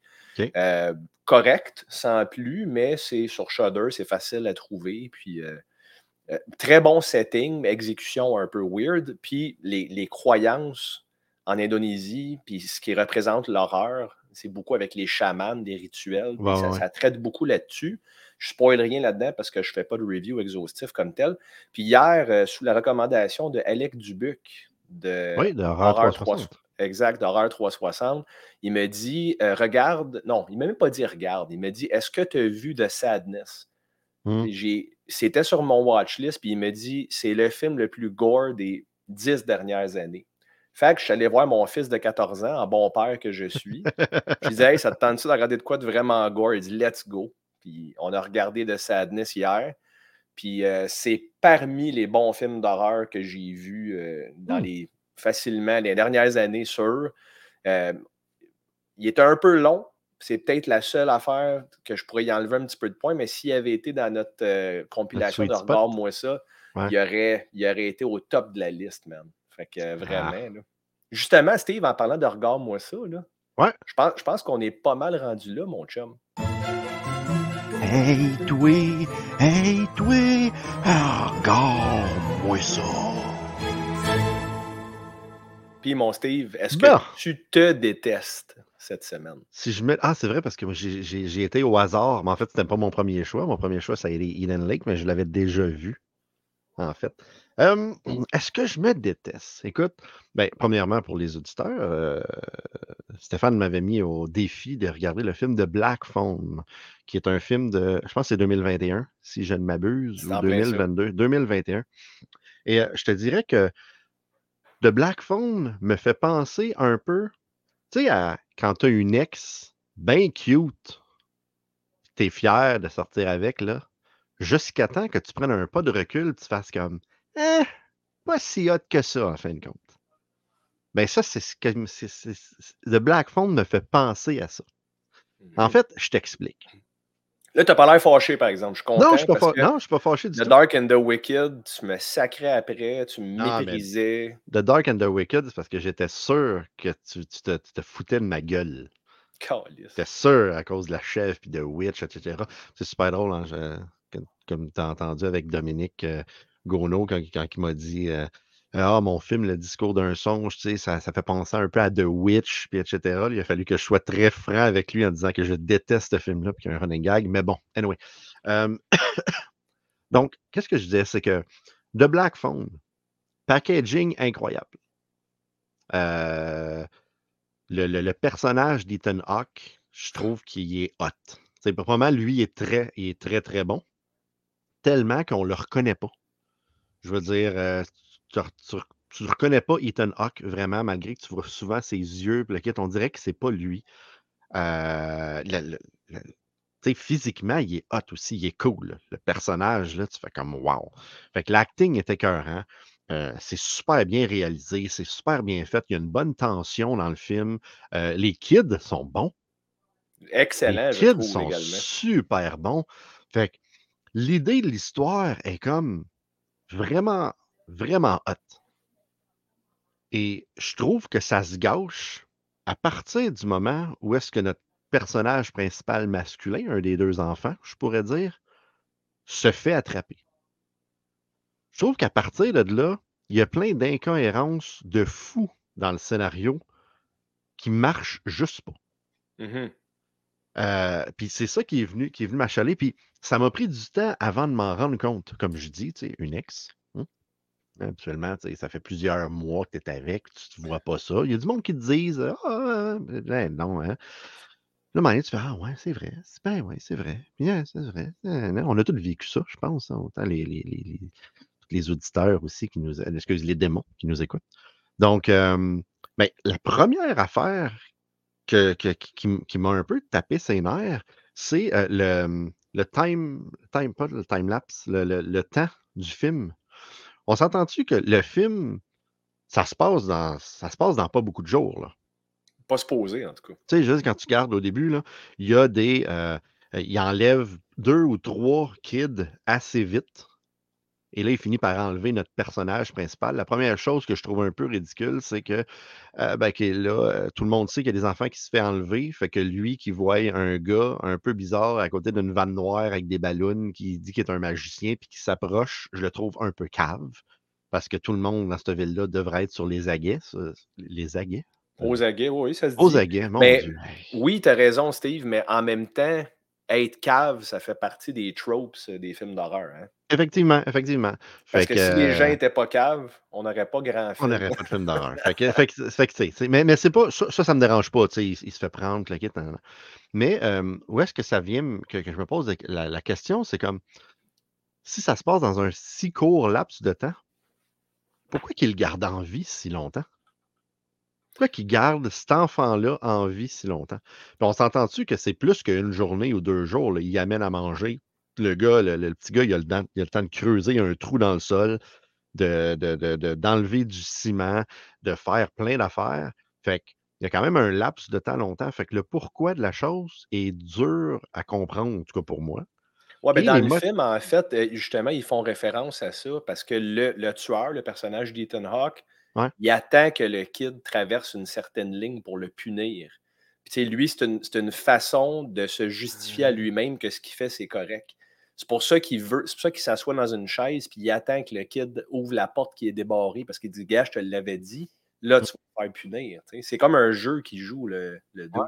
Correct, sans plus, mais c'est sur Shudder, c'est facile à trouver. Puis très bon setting, exécution un peu weird. Puis les, les croyances en Indonésie, puis ce qui représente l'horreur, c'est beaucoup avec les chamans, des rituels. ça, ouais. ça traite beaucoup là-dessus. Je spoil rien là-dedans parce que je ne fais pas de review exhaustif comme tel. Puis hier, euh, sous la recommandation de Alec Dubuc de Oui, de Horreur Horreur 360. 360. Exact, d'horreur 360. Il me dit, euh, regarde, non, il ne m'a même pas dit regarde, il me dit, est-ce que tu as vu The Sadness? J'ai- C'était sur mon watchlist, puis il me dit, c'est le film le plus gore des dix dernières années. Fait que je suis allé voir mon fils de 14 ans, en bon père que je suis. je disais, hey, ça te tente-tu de regarder de quoi de vraiment gore? Il dit, let's go. Puis on a regardé The Sadness hier. Puis euh, c'est parmi les bons films d'horreur que j'ai vus euh, dans Hmm. les facilement les dernières années sur. Euh, il était un peu long. C'est peut-être la seule affaire que je pourrais y enlever un petit peu de points, mais s'il avait été dans notre compilation de sweet spot. Regarde-moi ça, Ouais. il, aurait, il aurait été au top de la liste, man. Fait que euh, vraiment, Ah. là. Justement, Steve, en parlant de Regarde-moi ça, là, Ouais. je pense, je pense qu'on est pas mal rendu là, mon chum. Hey, toi, hey, toi, regarde-moi ça. Puis, mon Steve, est-ce que tu te détestes cette semaine? Si je mets... Ah, c'est vrai, parce que moi, j'ai été au hasard, mais en fait, c'était pas mon premier choix. Mon premier choix, ça a été Eden Lake, mais je l'avais déjà vu, en fait. Euh, Est-ce que je me déteste? Écoute, ben, premièrement, pour les auditeurs, euh, Stéphane m'avait mis au défi de regarder le film de Black Phone, qui est un film de, je pense que c'est 2021, si je ne m'abuse, ou en plein ça. 2022, 2021. Et euh, je te dirais que The Black Phone me fait penser un peu, tu sais, à quand tu as une ex bien cute, tu es fier de sortir avec, là, jusqu'à temps que tu prennes un pas de recul, tu fasses comme, eh, pas si hot que ça, en fin de compte. Ben ça, c'est ce que The Black Phone me fait penser à ça. En Mhm. fait, je t'explique. Là, tu n'as pas l'air fâché, par exemple. Je suis content Non, je suis pas, parce fa- que non, je suis pas fâché du The tout. Dark and the Wicked, tu me sacrais après, tu me Ah, méprisais. The Dark and the Wicked, c'est parce que j'étais sûr que tu, tu te, tu te foutais de ma gueule. J'étais sûr à cause de la chef puis de Witch, etc. C'est super drôle, hein, je- comme tu as entendu avec Dominique euh, Gono quand, il m'a dit euh, Ah, mon film, le discours d'un songe, tu ça, ça fait penser un peu à The Witch, puis etc. Il a fallu que je sois très franc avec lui en disant que je déteste ce film-là, puis qu'il y a un running gag. Mais bon, anyway. Euh, Donc, qu'est-ce que je disais? C'est que The Black Phone, packaging incroyable. Euh, le, le- personnage d'Ethan Hawke, je trouve qu'il est hot. C'est vraiment, lui, est très, il est très, très bon. Tellement qu'on ne le reconnaît pas. Je veux dire, euh, tu ne reconnais pas Ethan Hawke vraiment, malgré que tu vois souvent ses yeux, le kit, on dirait que c'est pas lui. Euh, le- le- le- tu sais, physiquement, il est hot aussi, il est cool. Le personnage, là, tu fais comme wow. Fait que l'acting est écœurant. Euh, c'est super bien réalisé, c'est super bien fait. Il y a une bonne tension dans le film. Euh, les kids sont bons. Excellent, les je kids trouve sont également. super bons. Fait que l'idée de l'histoire est comme vraiment, vraiment hot. Et je trouve que ça se gâche à partir du moment où est-ce que notre personnage principal masculin, un des deux enfants, je pourrais dire, se fait attraper. Je trouve qu'à partir de là, il y a plein d'incohérences de fou dans le scénario qui marchent juste pas. Mhm. Euh, puis c'est ça qui est venu, qui est venu m'achaler. Puis ça m'a pris du temps avant de m'en rendre compte. Comme je dis, tu sais, une ex. hein, Habituellement, ça fait plusieurs mois que tu es avec, tu ne vois pas ça. Il y a du monde qui te disent Ah, ben non, hein. Là, moment tu fais Ah, ouais, c'est vrai. C'est- ouais, c'est vrai. Bien, c'est vrai. Non, On a tous vécu ça, je pense. hein, autant les, les, les, les- auditeurs aussi qui nous. Les démons qui nous écoutent. Donc, euh, ben, la première affaire que, que- qui, m'a un peu tapé ses nerfs, c'est euh, le, le time, time, pas le time-lapse, le, le- le temps du film. On s'entend-tu que le film, ça se passe dans ça se passe dans pas beaucoup de jours, là? Pas se poser, en tout cas. Tu sais, juste quand tu gardes au début, là, il y a des. euh, il enlève deux ou trois kids assez vite. Et là, il finit par enlever notre personnage principal. La première chose que je trouve un peu ridicule, c'est que, euh, ben, que là, euh, tout le monde sait qu'il y a des enfants qui se fait enlever. Fait que lui qui voit un gars un peu bizarre à côté d'une vanne noire avec des ballons, qui dit qu'il est un magicien, puis qui s'approche, je le trouve un peu cave. Parce que tout le monde dans cette ville-là devrait être sur les aguets. Les aguets? Aux aguets, oui, ça se dit. Aux aguets, mon Mais Dieu. oui, tu as raison, Steve, mais en même temps, être cave, ça fait partie des tropes euh, des films d'horreur. hein. Effectivement, effectivement. Parce Fait que, si les gens euh, n'étaient pas caves, on n'aurait pas grand On film. n'aurait pas de film d'horreur. Fait que, fait que- fait que, tu sais, c'est- mais, mais c'est pas. Ça, ça, ça me dérange pas. tu sais, Il, il se fait prendre, le kit. nan. Mais euh, où est-ce que ça vient que, que je me pose la, la- la question, c'est comme si ça se passe dans un si court laps de temps, pourquoi qu'il le garde en vie si longtemps? Pourquoi qu'il garde cet enfant-là en vie si longtemps? Puis on s'entend-tu que c'est plus qu'une journée ou deux jours, là, il amène à manger. Le gars, le, le petit gars, il a, le temps, il a le temps de creuser un trou dans le sol, de, de- de- de- d'enlever du ciment, de faire plein d'affaires. Fait qu'il y a quand même un laps de temps longtemps. Fait que le pourquoi de la chose est dur à comprendre, en tout cas pour moi. Ouais, ben dans le film, en fait, euh, justement, ils font référence à ça parce que le, le tueur, le personnage d'Ethan Hawke, Ouais. il attend que le kid traverse une certaine ligne pour le punir. Puis, lui, c'est une, façon de se justifier Ah. à lui-même que ce qu'il fait, c'est correct. C'est pour ça qu'il veut, c'est pour ça qu'il s'assoit dans une chaise puis il attend que le kid ouvre la porte qui est débarrée parce qu'il dit Gars, je te l'avais dit, là, tu vas te faire punir. C'est comme un jeu qui joue le, le deux.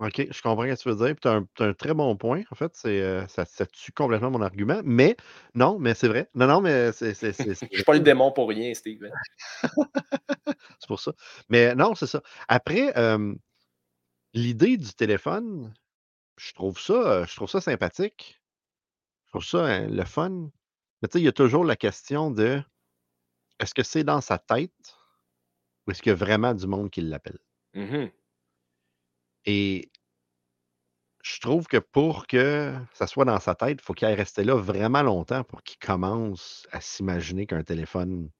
OK, je comprends ce que tu veux dire. Tu as, un très bon point. En fait, c'est, euh, ça, ça tue complètement mon argument. Mais non, mais c'est vrai. Non, non, mais c'est, Je suis pas le démon pour rien, Steve. hein. c'est pour ça. Mais non, c'est ça. Après, euh, l'idée du téléphone, je trouve ça, je trouve ça sympathique. Je trouve ça euh, le fun. Mais tu sais, il y a toujours la question de est-ce que c'est dans sa tête ou est-ce qu'il y a vraiment du monde qui l'appelle? Mhm. Et je trouve que pour que ça soit dans sa tête, il faut qu'il aille rester là vraiment longtemps pour qu'il commence à s'imaginer qu'un téléphone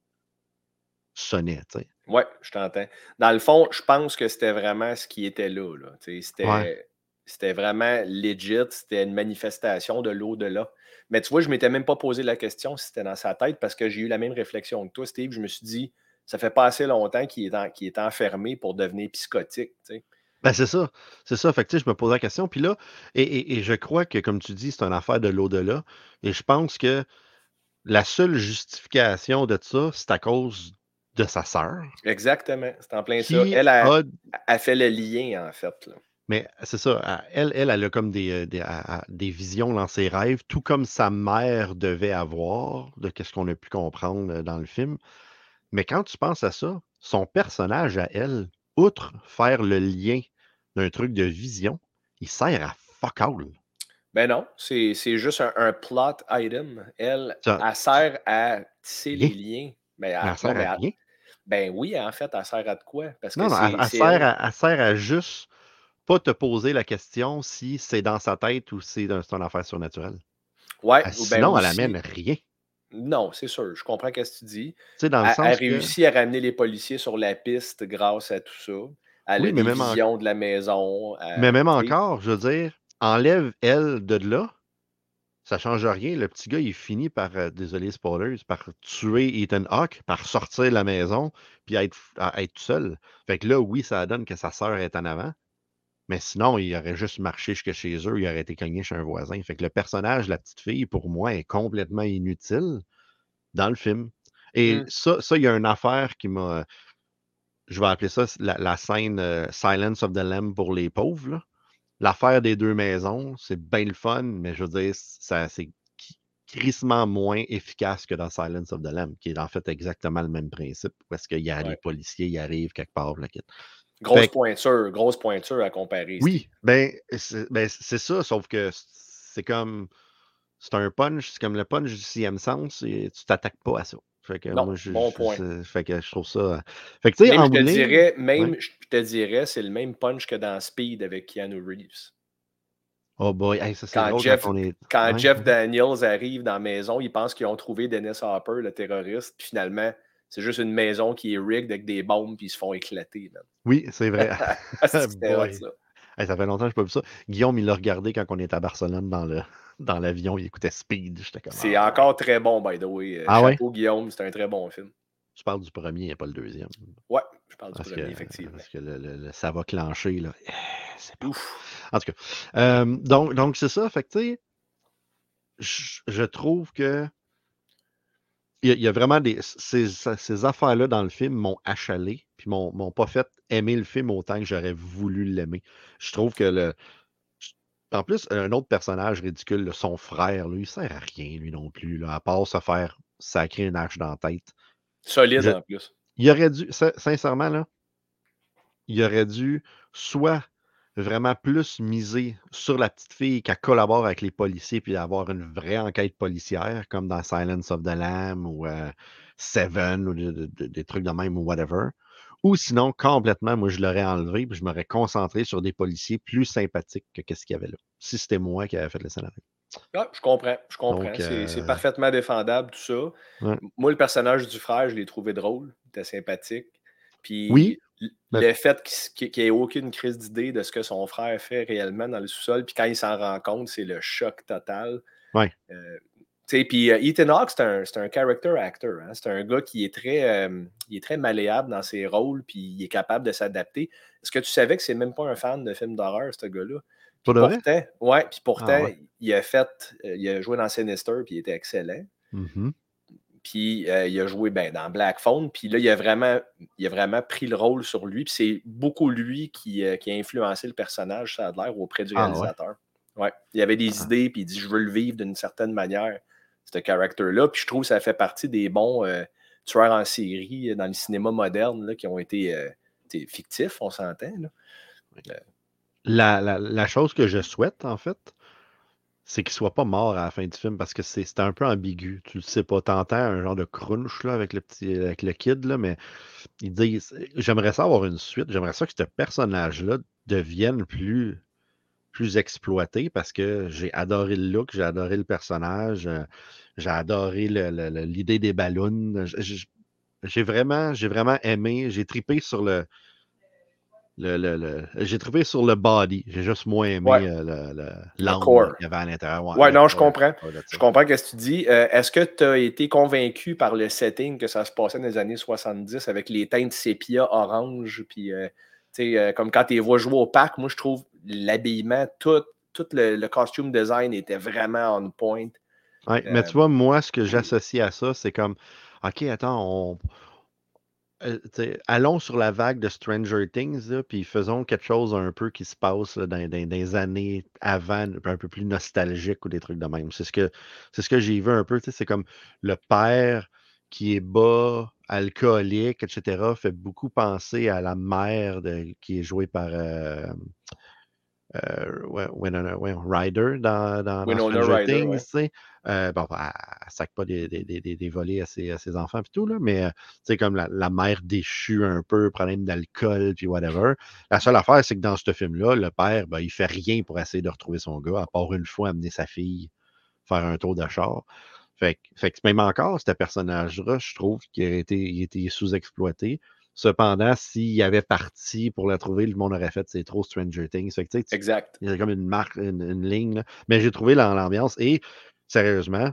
sonnait. Ouais, je t'entends. Dans le fond, je pense que c'était vraiment ce qui était là. C'était Ouais. vraiment legit, c'était une manifestation de l'au-delà. Mais tu vois, je ne m'étais même pas posé la question si c'était dans sa tête parce que j'ai eu la même réflexion que toi, Steve. Je me suis dit, ça fait pas assez longtemps qu'il est, en- qu'il est enfermé pour devenir psychotique. Ben, c'est ça. C'est ça. Fait que, je me pose la question. Puis là, et, et- et je crois que, comme tu dis, c'est une affaire de l'au-delà. Et je pense que la seule justification de ça, c'est à cause de sa sœur. Exactement, c'est en plein ça. Elle a, a a fait le lien, en fait. là. Mais c'est ça, elle, elle, elle a comme des, euh, des, des visions dans ses rêves, tout comme sa mère devait avoir, de ce qu'on a pu comprendre euh, dans le film. Mais quand tu penses à ça, son personnage à elle, outre faire le lien d'un truc de vision, il sert à fuck all. Ben non, c'est juste un, un plot item. Elle, Ça- elle sert à tisser les liens. Mais elle- elle sert à elle- rien. Ben oui, en fait, elle sert à de quoi? Parce que Non, non, elle, elle sert elle. à, elle sert à juste pas te poser la question si c'est dans sa tête ou si c'est c'est une affaire surnaturelle. Ouais, Ah, ben Sinon, elle aussi- amène rien. Non, c'est sûr, je comprends ce que tu dis. dans le Elle, sens elle que... réussit à ramener les policiers sur la piste grâce à tout ça. Elle Oui, a mais des même en- visions de la maison. Mais même encore, je veux dire, enlève elle de là, ça change rien. Le petit gars, il finit par, euh, désolé spoilers, par tuer Ethan Hawke, par sortir de la maison, puis être, à être seul. Fait que là, oui, ça donne que sa sœur est en avant. Mais sinon, il aurait juste marché jusque chez eux, il aurait été cogné chez un voisin. Fait que le personnage, la petite fille, pour moi, est complètement inutile dans le film. Et Mm. ça, ça, il y a une affaire qui m'a. Je vais appeler ça la, la scène euh, Silence of the Lamb pour les pauvres. là. L'affaire des deux maisons, c'est bien le fun, mais je veux dire, ça, c'est crissement moins efficace que dans Silence of the Lamb, qui est en fait exactement le même principe, parce qu'il y a les Ouais. policiers, ils arrivent quelque part. kit. Grosse Fait pointure, grosse pointure à comparer. Oui, ben c'est ben, c'est ça, sauf que c'est comme c'est un punch, c'est comme le punch du sixième sens, et tu t'attaques pas à ça. Fait que Non, moi, je, bon je- point. c'est- fait que je trouve ça. Fait que Même, je te dirais, même, Ouais. je te dirais, c'est le même punch que dans Speed avec Keanu Reeves. Oh boy, hey, ça c'est Quand Jeff- quand on est. Quand Ouais, Jeff. Daniels arrive dans la maison, ils pensent qu'ils ont trouvé Dennis Hopper, le terroriste, puis finalement, c'est juste une maison qui est rigged avec des bombes, puis ils se font éclater. Oui, c'est vrai. Ah, Boy. ça. Hey, ça fait longtemps que je n'ai pas vu ça. Guillaume, il l'a regardé quand on était à Barcelone dans le dans l'avion, il écoutait Speed. C'est Ah, encore très bon, by the way. Euh, Ah ouais? Chapeau, Guillaume, c'est un très bon film. Je parle du premier et pas le deuxième. Ouais, je parle du que, premier, effectivement. parce que le, le- le- ça va clencher, là. Eh, C'est pas Ouf. En tout cas, euh, donc, donc c'est ça. Fait que, tu sais, je, je trouve que il y, a- il y a vraiment des. Ces, ces affaires-là dans le film m'ont achalé, puis m'ont m'ont pas fait aimer le film autant que j'aurais voulu l'aimer. Je trouve que le. En plus, un autre personnage ridicule, son frère, lui, il sert à rien, lui non plus, là, à part se faire sacrer une hache dans la tête. Solide Je- en plus. Il aurait dû, sin- sincèrement, là, il aurait dû soit vraiment plus miser sur la petite fille qui collabore avec les policiers puis avoir une vraie enquête policière, comme dans Silence of the Lamb ou euh, Seven ou de- de- de- des trucs de même ou whatever. Ou sinon, complètement, moi, je l'aurais enlevé puis je m'aurais concentré sur des policiers plus sympathiques que qu'est-ce qu'il y avait là. Si c'était moi qui avais fait le scénario. Ah, je comprends, je comprends. C'est euh, parfaitement défendable, tout ça. Ouais. Moi, le personnage du frère, je l'ai trouvé drôle. Il était sympathique. Puis Oui, le fait qu'il n'y ait aucune crise d'idée de ce que son frère fait réellement dans le sous-sol, puis quand il s'en rend compte, c'est le choc total. Ouais. Euh, tu sais, puis euh, Ethan Hawke, c'est un, un character actor. hein. C'est un gars qui est très, euh, il est très malléable dans ses rôles, puis il est capable de s'adapter. Est-ce que tu savais que c'est même pas un fan de films d'horreur, ce gars-là? Pourtant, ouais, puis pourtant, ouais. il a fait, euh, il a joué dans Sinister, puis il était excellent. Mhm. Puis euh, il a joué ben, dans Black Phone, puis là, il a, vraiment, il a vraiment pris le rôle sur lui, puis c'est beaucoup lui qui, euh, qui a influencé le personnage, ça a l'air, auprès du Ah, ouais? réalisateur. Ouais. Il avait des Ah. idées, puis il dit Je veux le vivre d'une certaine manière, ce caractère-là. Puis je trouve que ça fait partie des bons euh, tueurs en série dans le cinéma moderne là, qui ont été fictifs, on s'entend. La, la- la chose que je souhaite, en fait, c'est qu'il soit pas mort à la fin du film parce que c'est un peu ambigu. Tu le sais pas. T'entends un genre de crunch avec le petit avec le kid, mais il dit J'aimerais ça avoir une suite. J'aimerais ça que ce personnage-là devienne plus, plus exploité parce que j'ai adoré le look, j'ai adoré le personnage, euh, j'ai adoré l'idée des ballons. J'ai vraiment, j'ai vraiment aimé, j'ai tripé sur le. Le, le- le- j'ai trippé sur le body. J'ai juste moins aimé Ouais. euh, le, le, l'âme corps. qu'il y avait à l'intérieur. Ouais, non, je comprends. Je comprends ce que tu dis. Euh, Est-ce que tu as été convaincu par le setting que ça se passait dans les années 70 avec les teintes sépia orange, puis euh, tu sais, euh, comme quand tu les vois jouer au parc, moi je trouve l'habillement, tout, tout le, le costume design était vraiment on point. Ouais, Euh, mais tu vois, moi, ce que j'associe à ça, c'est comme, OK, attends, on, euh, allons sur la vague de Stranger Things, puis faisons quelque chose un peu qui se passe dans, dans- les années avant, un peu plus nostalgique ou des trucs de même. C'est ce que, ce que j'ai vu un peu. C'est comme le père qui est bas, alcoolique, etc., fait beaucoup penser à la mère qui est jouée par euh, euh, Winona- Ryder dans, dans, Winona Stranger Ryder, Things. ouais. tu sais. Euh, bon, elle ne sac pas des, des, des, des- volets à ses, à ses enfants et tout, là, mais euh, tu sais, comme la, la mère déchue un peu, problème d'alcool, puis whatever. La seule affaire, c'est que dans ce film-là, le père, ben, il fait rien pour essayer de retrouver son gars, à part une fois amener sa fille faire un tour de char. Fait, fait que même encore, ce personnage-là, je trouve qu'il a été, été sous-exploité. Cependant, s'il avait parti pour la trouver, le monde aurait fait c'est trop Stranger Things. Fait que, tu sais, tu- Exact. il y a comme une marque, une, une ligne. là. Mais j'ai trouvé l'am- l'ambiance et sérieusement,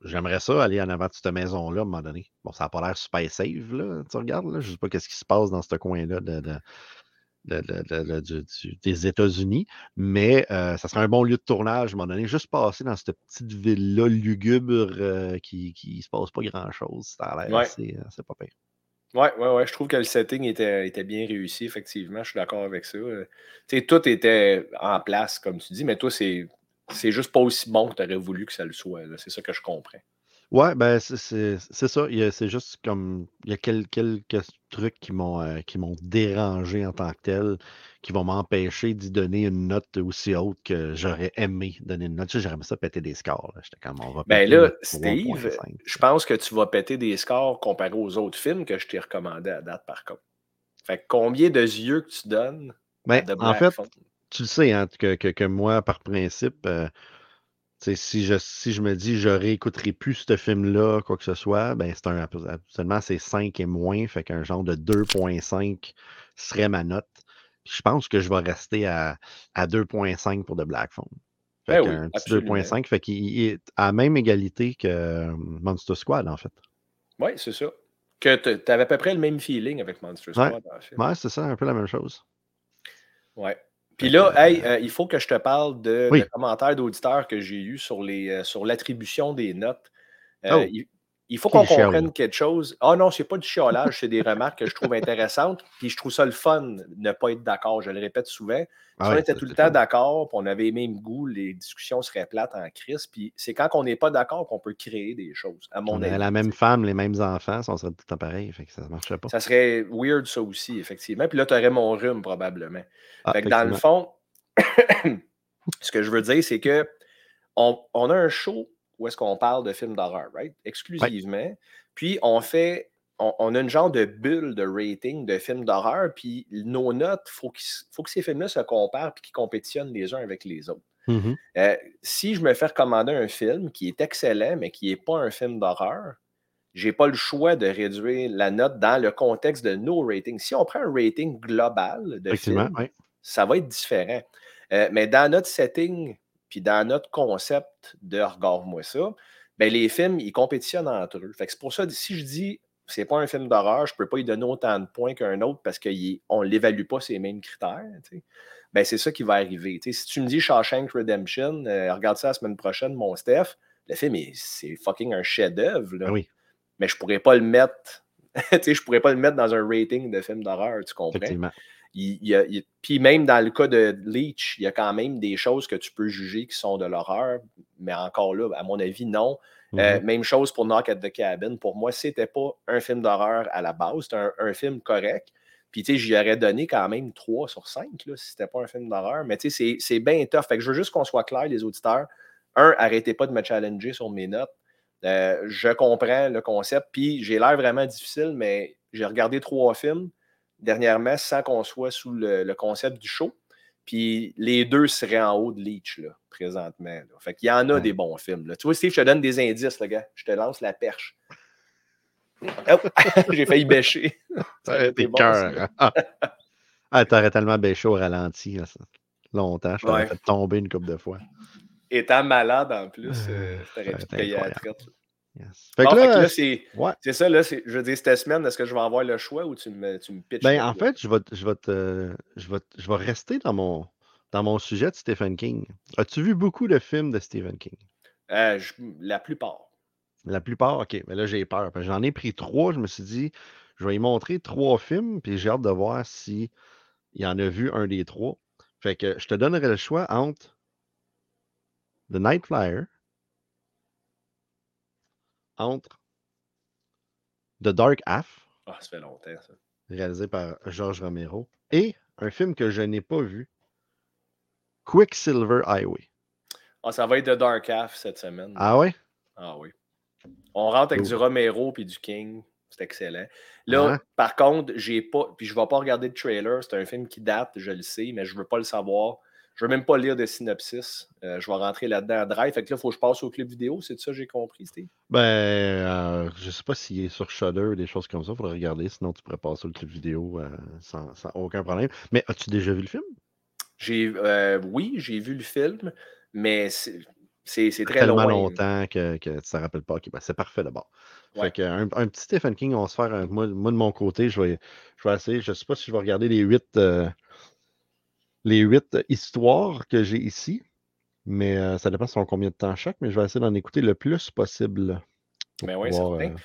j'aimerais ça aller en avant de cette maison-là à un moment donné. Bon, ça n'a pas l'air super safe, là. Tu regardes, là. Je ne sais pas qu'est-ce qui se passe dans ce coin-là de, de- de- de- du- des États-Unis, mais euh, ça serait un bon lieu de tournage à un moment donné. Juste passer dans cette petite ville-là lugubre euh, qui ne se passe pas grand-chose. Ça a l'air Ouais. assez, assez pas pire. Ouais, ouais, ouais. Je trouve que le setting était, était bien réussi, effectivement. Je suis d'accord avec ça. Euh, tout était en place, comme tu dis, mais toi, c'est. C'est juste pas aussi bon que tu aurais voulu que ça le soit. C'est ça que je comprends. Ouais, ben c'est c'est- c'est ça. Il y a- C'est juste comme il y a quel- quelques trucs qui m'ont euh, qui m'ont dérangé en tant que tel, qui vont m'empêcher d'y donner une note aussi haute que j'aurais aimé donner une note. Tu sais, J'aurais aimé ça péter des scores. là. J'étais comme on va Ben péter là, Steve, 3.5. je pense que tu vas péter des scores comparé aux autres films que je t'ai recommandés à date, par contre. Fait que combien de yeux que tu donnes à Ben, The en Black fait, Phone? tu le sais, hein, que, que, que moi, par principe, euh, si je, si je me dis je réécouterai plus ce film-là, quoi que ce soit, ben c'est un absolument c'est 5 et moins, fait qu'un genre de 2.5 serait ma note. Je pense que je vais rester à, à 2.5 pour The Black Phone. Ben Fait oui, qu'un petit absolument. 2.5, fait qu'il est à la même égalité que euh, Monster Squad, en fait. Oui, c'est ça. Que tu avais à peu près le même feeling avec Monster. Squad, en fait. Ouais, c'est ça, un peu la même chose. Ouais. Puis là, hey, euh, il faut que je te parle de, Oui. de commentaires d'auditeurs que j'ai eus sur les euh, sur l'attribution des notes. Euh, Oh. il, il faut qu'on comprenne quelque chose. Ah non, c'est pas du chiolage, c'est des remarques que je trouve intéressantes. Puis je trouve ça le fun de ne pas être d'accord. Je le répète souvent. Ah Si on était tout le temps d'accord, puis on avait les mêmes goûts, les discussions seraient plates en crise. Puis c'est quand on n'est pas d'accord qu'on peut créer des choses, à mon On avis. la même femme, les mêmes enfants, ça, on serait tout le temps pareil, fait que ça ne marcherait pas. Ça serait weird, ça aussi, effectivement. Puis là, tu aurais mon rhume, probablement. Ah, Fait que dans le fond, ce que je veux dire, c'est que on, on a un show où est-ce qu'on parle de films d'horreur, right? Exclusivement. Puis on fait, on, on a une genre de bulle de rating de films d'horreur, puis nos notes, il faut, faut que ces films-là se comparent puis qu'ils compétitionnent les uns avec les autres. Mhm. Euh, si je me fais recommander un film qui est excellent, mais qui n'est pas un film d'horreur, j'ai pas le choix de réduire la note dans le contexte de nos ratings. Si on prend un rating global de film, ça va être différent. Euh, mais dans notre setting, puis dans notre concept de regarde-moi ça, ben les films, ils compétitionnent entre eux. Fait que c'est pour ça, si je dis c'est pas un film d'horreur, je peux pas y donner autant de points qu'un autre parce qu'on ne l'évalue pas ces mêmes critères. tu sais. Ben, c'est ça qui va arriver. Tu sais, si tu me dis Shawshank Redemption, euh, regarde ça la semaine prochaine, mon Steph, le film, est- c'est fucking un chef-d'œuvre. Ah oui, Mais je pourrais pas le mettre. tu sais, je pourrais pas le mettre dans un rating de film d'horreur, tu comprends? effectivement. Il- il y a- il- puis même dans le cas de Leech, il y a quand même des choses que tu peux juger qui sont de l'horreur, mais encore là, à mon avis, non. Euh, Mhm. même chose pour Knock at the Cabin. Pour moi, c'était pas un film d'horreur à la base, c'était un, un film correct. Puis, tu sais, j'y aurais donné quand même 3 sur 5 là, si c'était pas un film d'horreur. Mais, tu sais, c'est- c'est bien tough. Fait que je veux juste qu'on soit clair, les auditeurs. Un, arrêtez pas de me challenger sur mes notes. Euh, je comprends le concept. Puis, j'ai l'air vraiment difficile, mais j'ai regardé trois films dernièrement sans qu'on soit sous le, le concept du show. Puis les deux seraient en haut de Leech, là, présentement. là. Fait qu'il y en a Ouais. des bons films. Là. Tu vois, Steve, je te donne des indices, le gars. Je te lance la perche. Hop! J'ai failli bêcher. Ça aurait été T'es bon, cœur. ça. Ah, ah, t'aurais tellement bêché au ralenti, là, ça. longtemps. Je t'aurais Ouais. fait tomber une couple de fois. Étant malade en plus, euh, Euh, t'aurais ça pu payer la incroyable. traite. Yes. Fait Bon, que fait que là, là, c'est ouais. ça, là, je veux dire, cette semaine, est-ce que je vais avoir le choix ou tu me, tu me pitches? Ben, en fait, je vais, je, vais te- je, vais, je vais rester dans mon, dans mon sujet de Stephen King. As-tu vu beaucoup de films de Stephen King? Euh, je- la plupart. La plupart, ok. Mais là, j'ai peur. J'en ai pris trois. Je me suis dit, je vais y montrer trois films, puis j'ai hâte de voir si il en a vu un des trois. Fait que je te donnerai le choix entre The Night Flyer, entre The Dark Half, Ah, ça fait longtemps, ça. réalisé par George Romero, et un film que je n'ai pas vu, Quicksilver Highway. Ah, ça va être The Dark Half cette semaine. Ah ouais? Ah oui. On rentre avec du Romero puis du King. C'est excellent. Là, Hein? par contre, j'ai pas. Puis je ne vais pas regarder le trailer. C'est un film qui date, je le sais, mais je ne veux pas le savoir. Je ne veux même pas lire de synopsis. Euh, je vais rentrer là-dedans à Drive. Fait que là, il faut que je passe au clip vidéo. C'est ça que j'ai compris, Steve? Ben, euh, je sais pas s'il est sur Shudder ou des choses comme ça. Faudrait regarder. Sinon, tu pourrais passer au clip vidéo euh, sans, sans aucun problème. Mais as-tu déjà vu le film? J'ai, oui, j'ai vu le film, mais c'est c'est- c'est très Tellement loin. longtemps que, que tu ne te rappelles pas. Ben, c'est parfait d'abord. Ouais. Fait que un, un petit Stephen King, on va se faire. un- moi, moi, de mon côté, je vais, je vais essayer. Je sais pas si je vais regarder les huit, les huit histoires que j'ai ici. Mais euh, ça dépend sur combien de temps chaque. Mais je vais essayer d'en écouter le plus possible. Ben oui, certain. euh,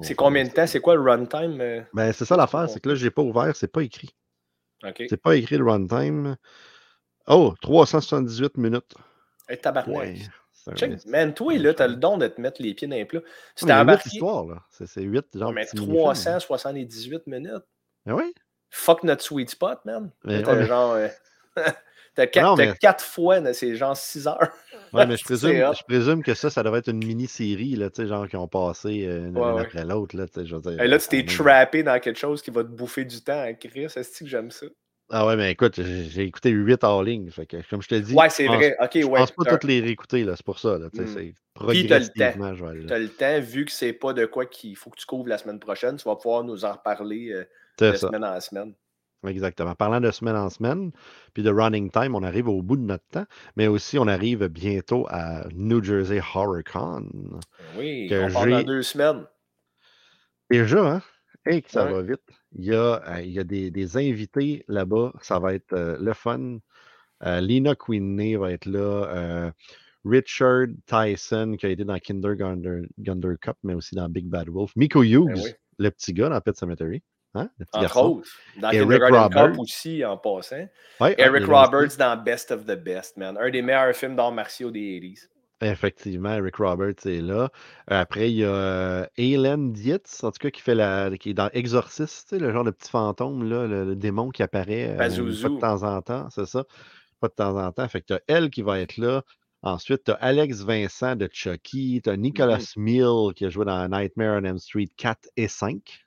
C'est combien de temps? C'est quoi le runtime? euh? Ben, c'est ça l'affaire, c'est que là, je n'ai pas ouvert, c'est pas écrit. C'est pas écrit le runtime. Oh, 378 minutes. Hey, tabarnak. Ouais. Check, man, toi, là, t'as le don de te mettre les pieds dans les plats. Si t'as embarqué, histoires, là. C'est c'est 8 genre mais petits mini-films. 378 minutes, Ah oui? fuck notre sweet spot, man. T'as ouais, genre. t'as quatre, mais- quatre fois, c'est genre 6 heures. Ouais, mais je présume, je présume que ça, ça devrait être une mini-série, là, tu sais, genre qui ont passé euh, une Ouais, une ouais. après l'autre, là, tu sais, je veux dire. Et là, tu t'es trappé dans quelque chose qui va te bouffer du temps à écrire. C'est que j'aime ça? Ah ouais, mais écoute, j'ai écouté 8 en ligne, fait que, comme je te dis, Ouais, je c'est pense, vrai. Ok, je ouais. pense pas toutes les réécouter, là, c'est pour ça, là, Puis t'as le temps. T'as le temps, vu que c'est pas de quoi qu'il faut que tu couvres la semaine prochaine, tu vas pouvoir nous en reparler euh, de ça. semaine en semaine. Exactement. Parlant de semaine en semaine, puis de running time, on arrive au bout de notre temps, mais aussi on arrive bientôt à New Jersey HorrorCon. Oui, Que on parle dans deux semaines. Déjà, hein? Hey, que ça Ouais. va vite. Il y a, euh, il y a des, des invités là-bas. Ça va être euh, le fun. Euh, Lena Quinney va être là. euh, Richard Tyson, qui a été dans Kindergarten Gunder Cup, mais aussi dans Big Bad Wolf. Miko Hughes, Ben oui. le petit gars dans Pet Cemetery. Hein? Le petit Entre garçon. autres. Dans Eric Roberts. Cup aussi, en passant. Ouais, ah, Eric. Roberts dans Best of the Best, man. Un des meilleurs films d'arts martiaux des 80s. Effectivement, Eric Roberts est là. Euh, Après, il y a euh, Hélène Dietz, en tout cas, qui fait la, qui est dans Exorcist, tu sais, le genre de petit fantôme, là, le, le démon qui apparaît euh, de temps en temps, c'est ça? Pas de temps en temps. Fait que tu as elle qui va être là. Ensuite, tu as Alex Vincent de Chucky. Tu as Nicolas Mm-hmm. Mill qui a joué dans Nightmare on Elm Street 4 et 5.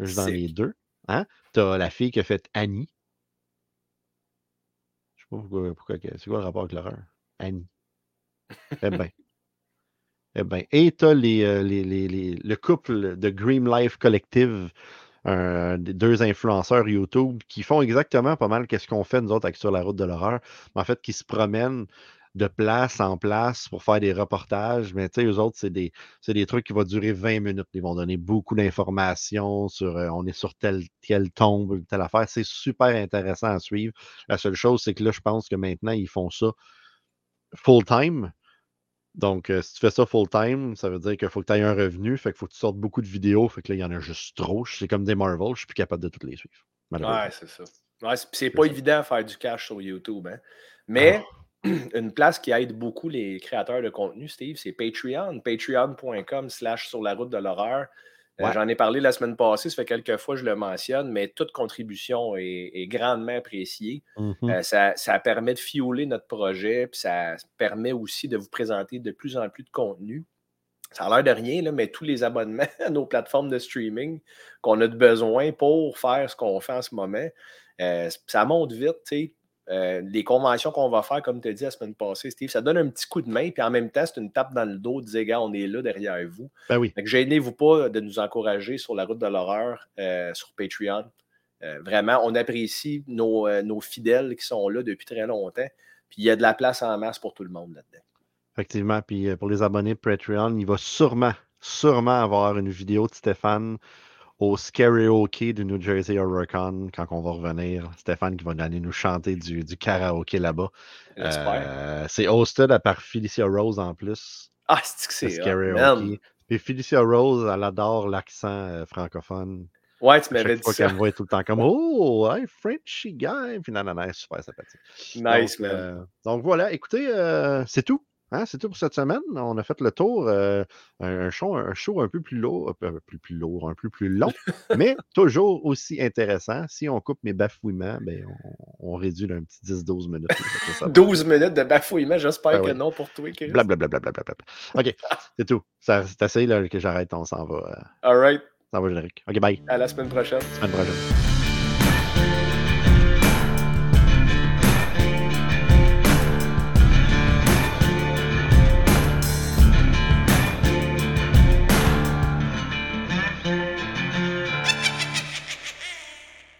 Je dans les deux. Hein? Tu as la fille qui a fait Annie. Je sais pas pourquoi, pourquoi c'est quoi le rapport avec l'horreur? Annie. Eh bien. Eh bien. Et tu as les, euh, les- les- les- le couple de Dream Life Collective, deux influenceurs YouTube qui font exactement pas mal qu'est-ce qu'on fait nous autres avec Sur la route de l'horreur, mais en fait qui se promènent de place en place pour faire des reportages, mais tu sais, eux autres, c'est des, trucs qui vont durer 20 minutes. Ils vont donner beaucoup d'informations sur euh, on est sur telle, telle tombe, telle affaire. C'est super intéressant à suivre. La seule chose, c'est que là, je pense que maintenant, ils font ça full-time. Donc, euh, si tu fais ça full-time, ça veut dire qu'il faut que tu aies un revenu. Fait qu'il faut que tu sortes beaucoup de vidéos. Fait que là, il y en a juste trop. C'est comme des Marvel. Je suis plus capable de toutes les suivre. Ouais, c'est ça. Ouais, c'est pas évident à faire du cash sur YouTube. Hein? Mais Ah. une place qui aide beaucoup les créateurs de contenu, Steve, c'est Patreon. Patreon.com slash sur la route de l'horreur. Euh. J'en ai parlé la semaine passée, ça fait quelques fois que je le mentionne, mais toute contribution est, est grandement appréciée. Mhm. Euh, ça, ça permet de fioler notre projet, puis ça permet aussi de vous présenter de plus en plus de contenu. Ça a l'air de rien, là, mais tous les abonnements à nos plateformes de streaming qu'on a de besoin pour faire ce qu'on fait en ce moment, euh, ça monte vite. tu sais. Euh, les conventions qu'on va faire, comme tu as dit la semaine passée, Steve, ça donne un petit coup de main, puis en même temps, c'est une tape dans le dos de dire, gars, on est là derrière vous. Ben oui. Gênez-vous pas de nous encourager sur la route de l'horreur euh, sur Patreon. Euh, vraiment, on apprécie nos, nos fidèles qui sont là depuis très longtemps. Puis il y a de la place en masse pour tout le monde là-dedans. Effectivement. Puis pour les abonnés Patreon, il va sûrement, sûrement avoir une vidéo de Stéphane au karaoke du New Jersey HorrorCon quand on va revenir. Stéphane qui va aller nous chanter du, du karaoké là-bas. Euh, c'est hosted à par Felicia Rose en plus. Ah, c'est que ce c'est karaoke. Puis Felicia Rose, elle adore l'accent euh, francophone. Ouais, tu m'avais dit fois ça. qu'elle me voit tout le temps comme Oh, hey, Frenchy guy. Puis non, non, non, elle est super sympathique. Nice, donc, man. euh, donc voilà, écoutez, c'est tout. Hein, c'est tout pour cette semaine. On a fait le tour. euh, un, show, un show un peu plus lourd, un peu plus, plus lourd, un peu plus long, mais toujours aussi intéressant. Si on coupe mes bafouillements, ben, on, on réduit d'un petit 10-12 minutes. là, fait que ça va. 12 minutes de bafouillement, j'espère Ben que oui. non pour toi. Blablabla. OK, c'est tout. Ça- C'est assez là, que j'arrête. On s'en va. euh, All right. on s'en va générique. OK, bye. À la semaine prochaine. Semaine prochaine.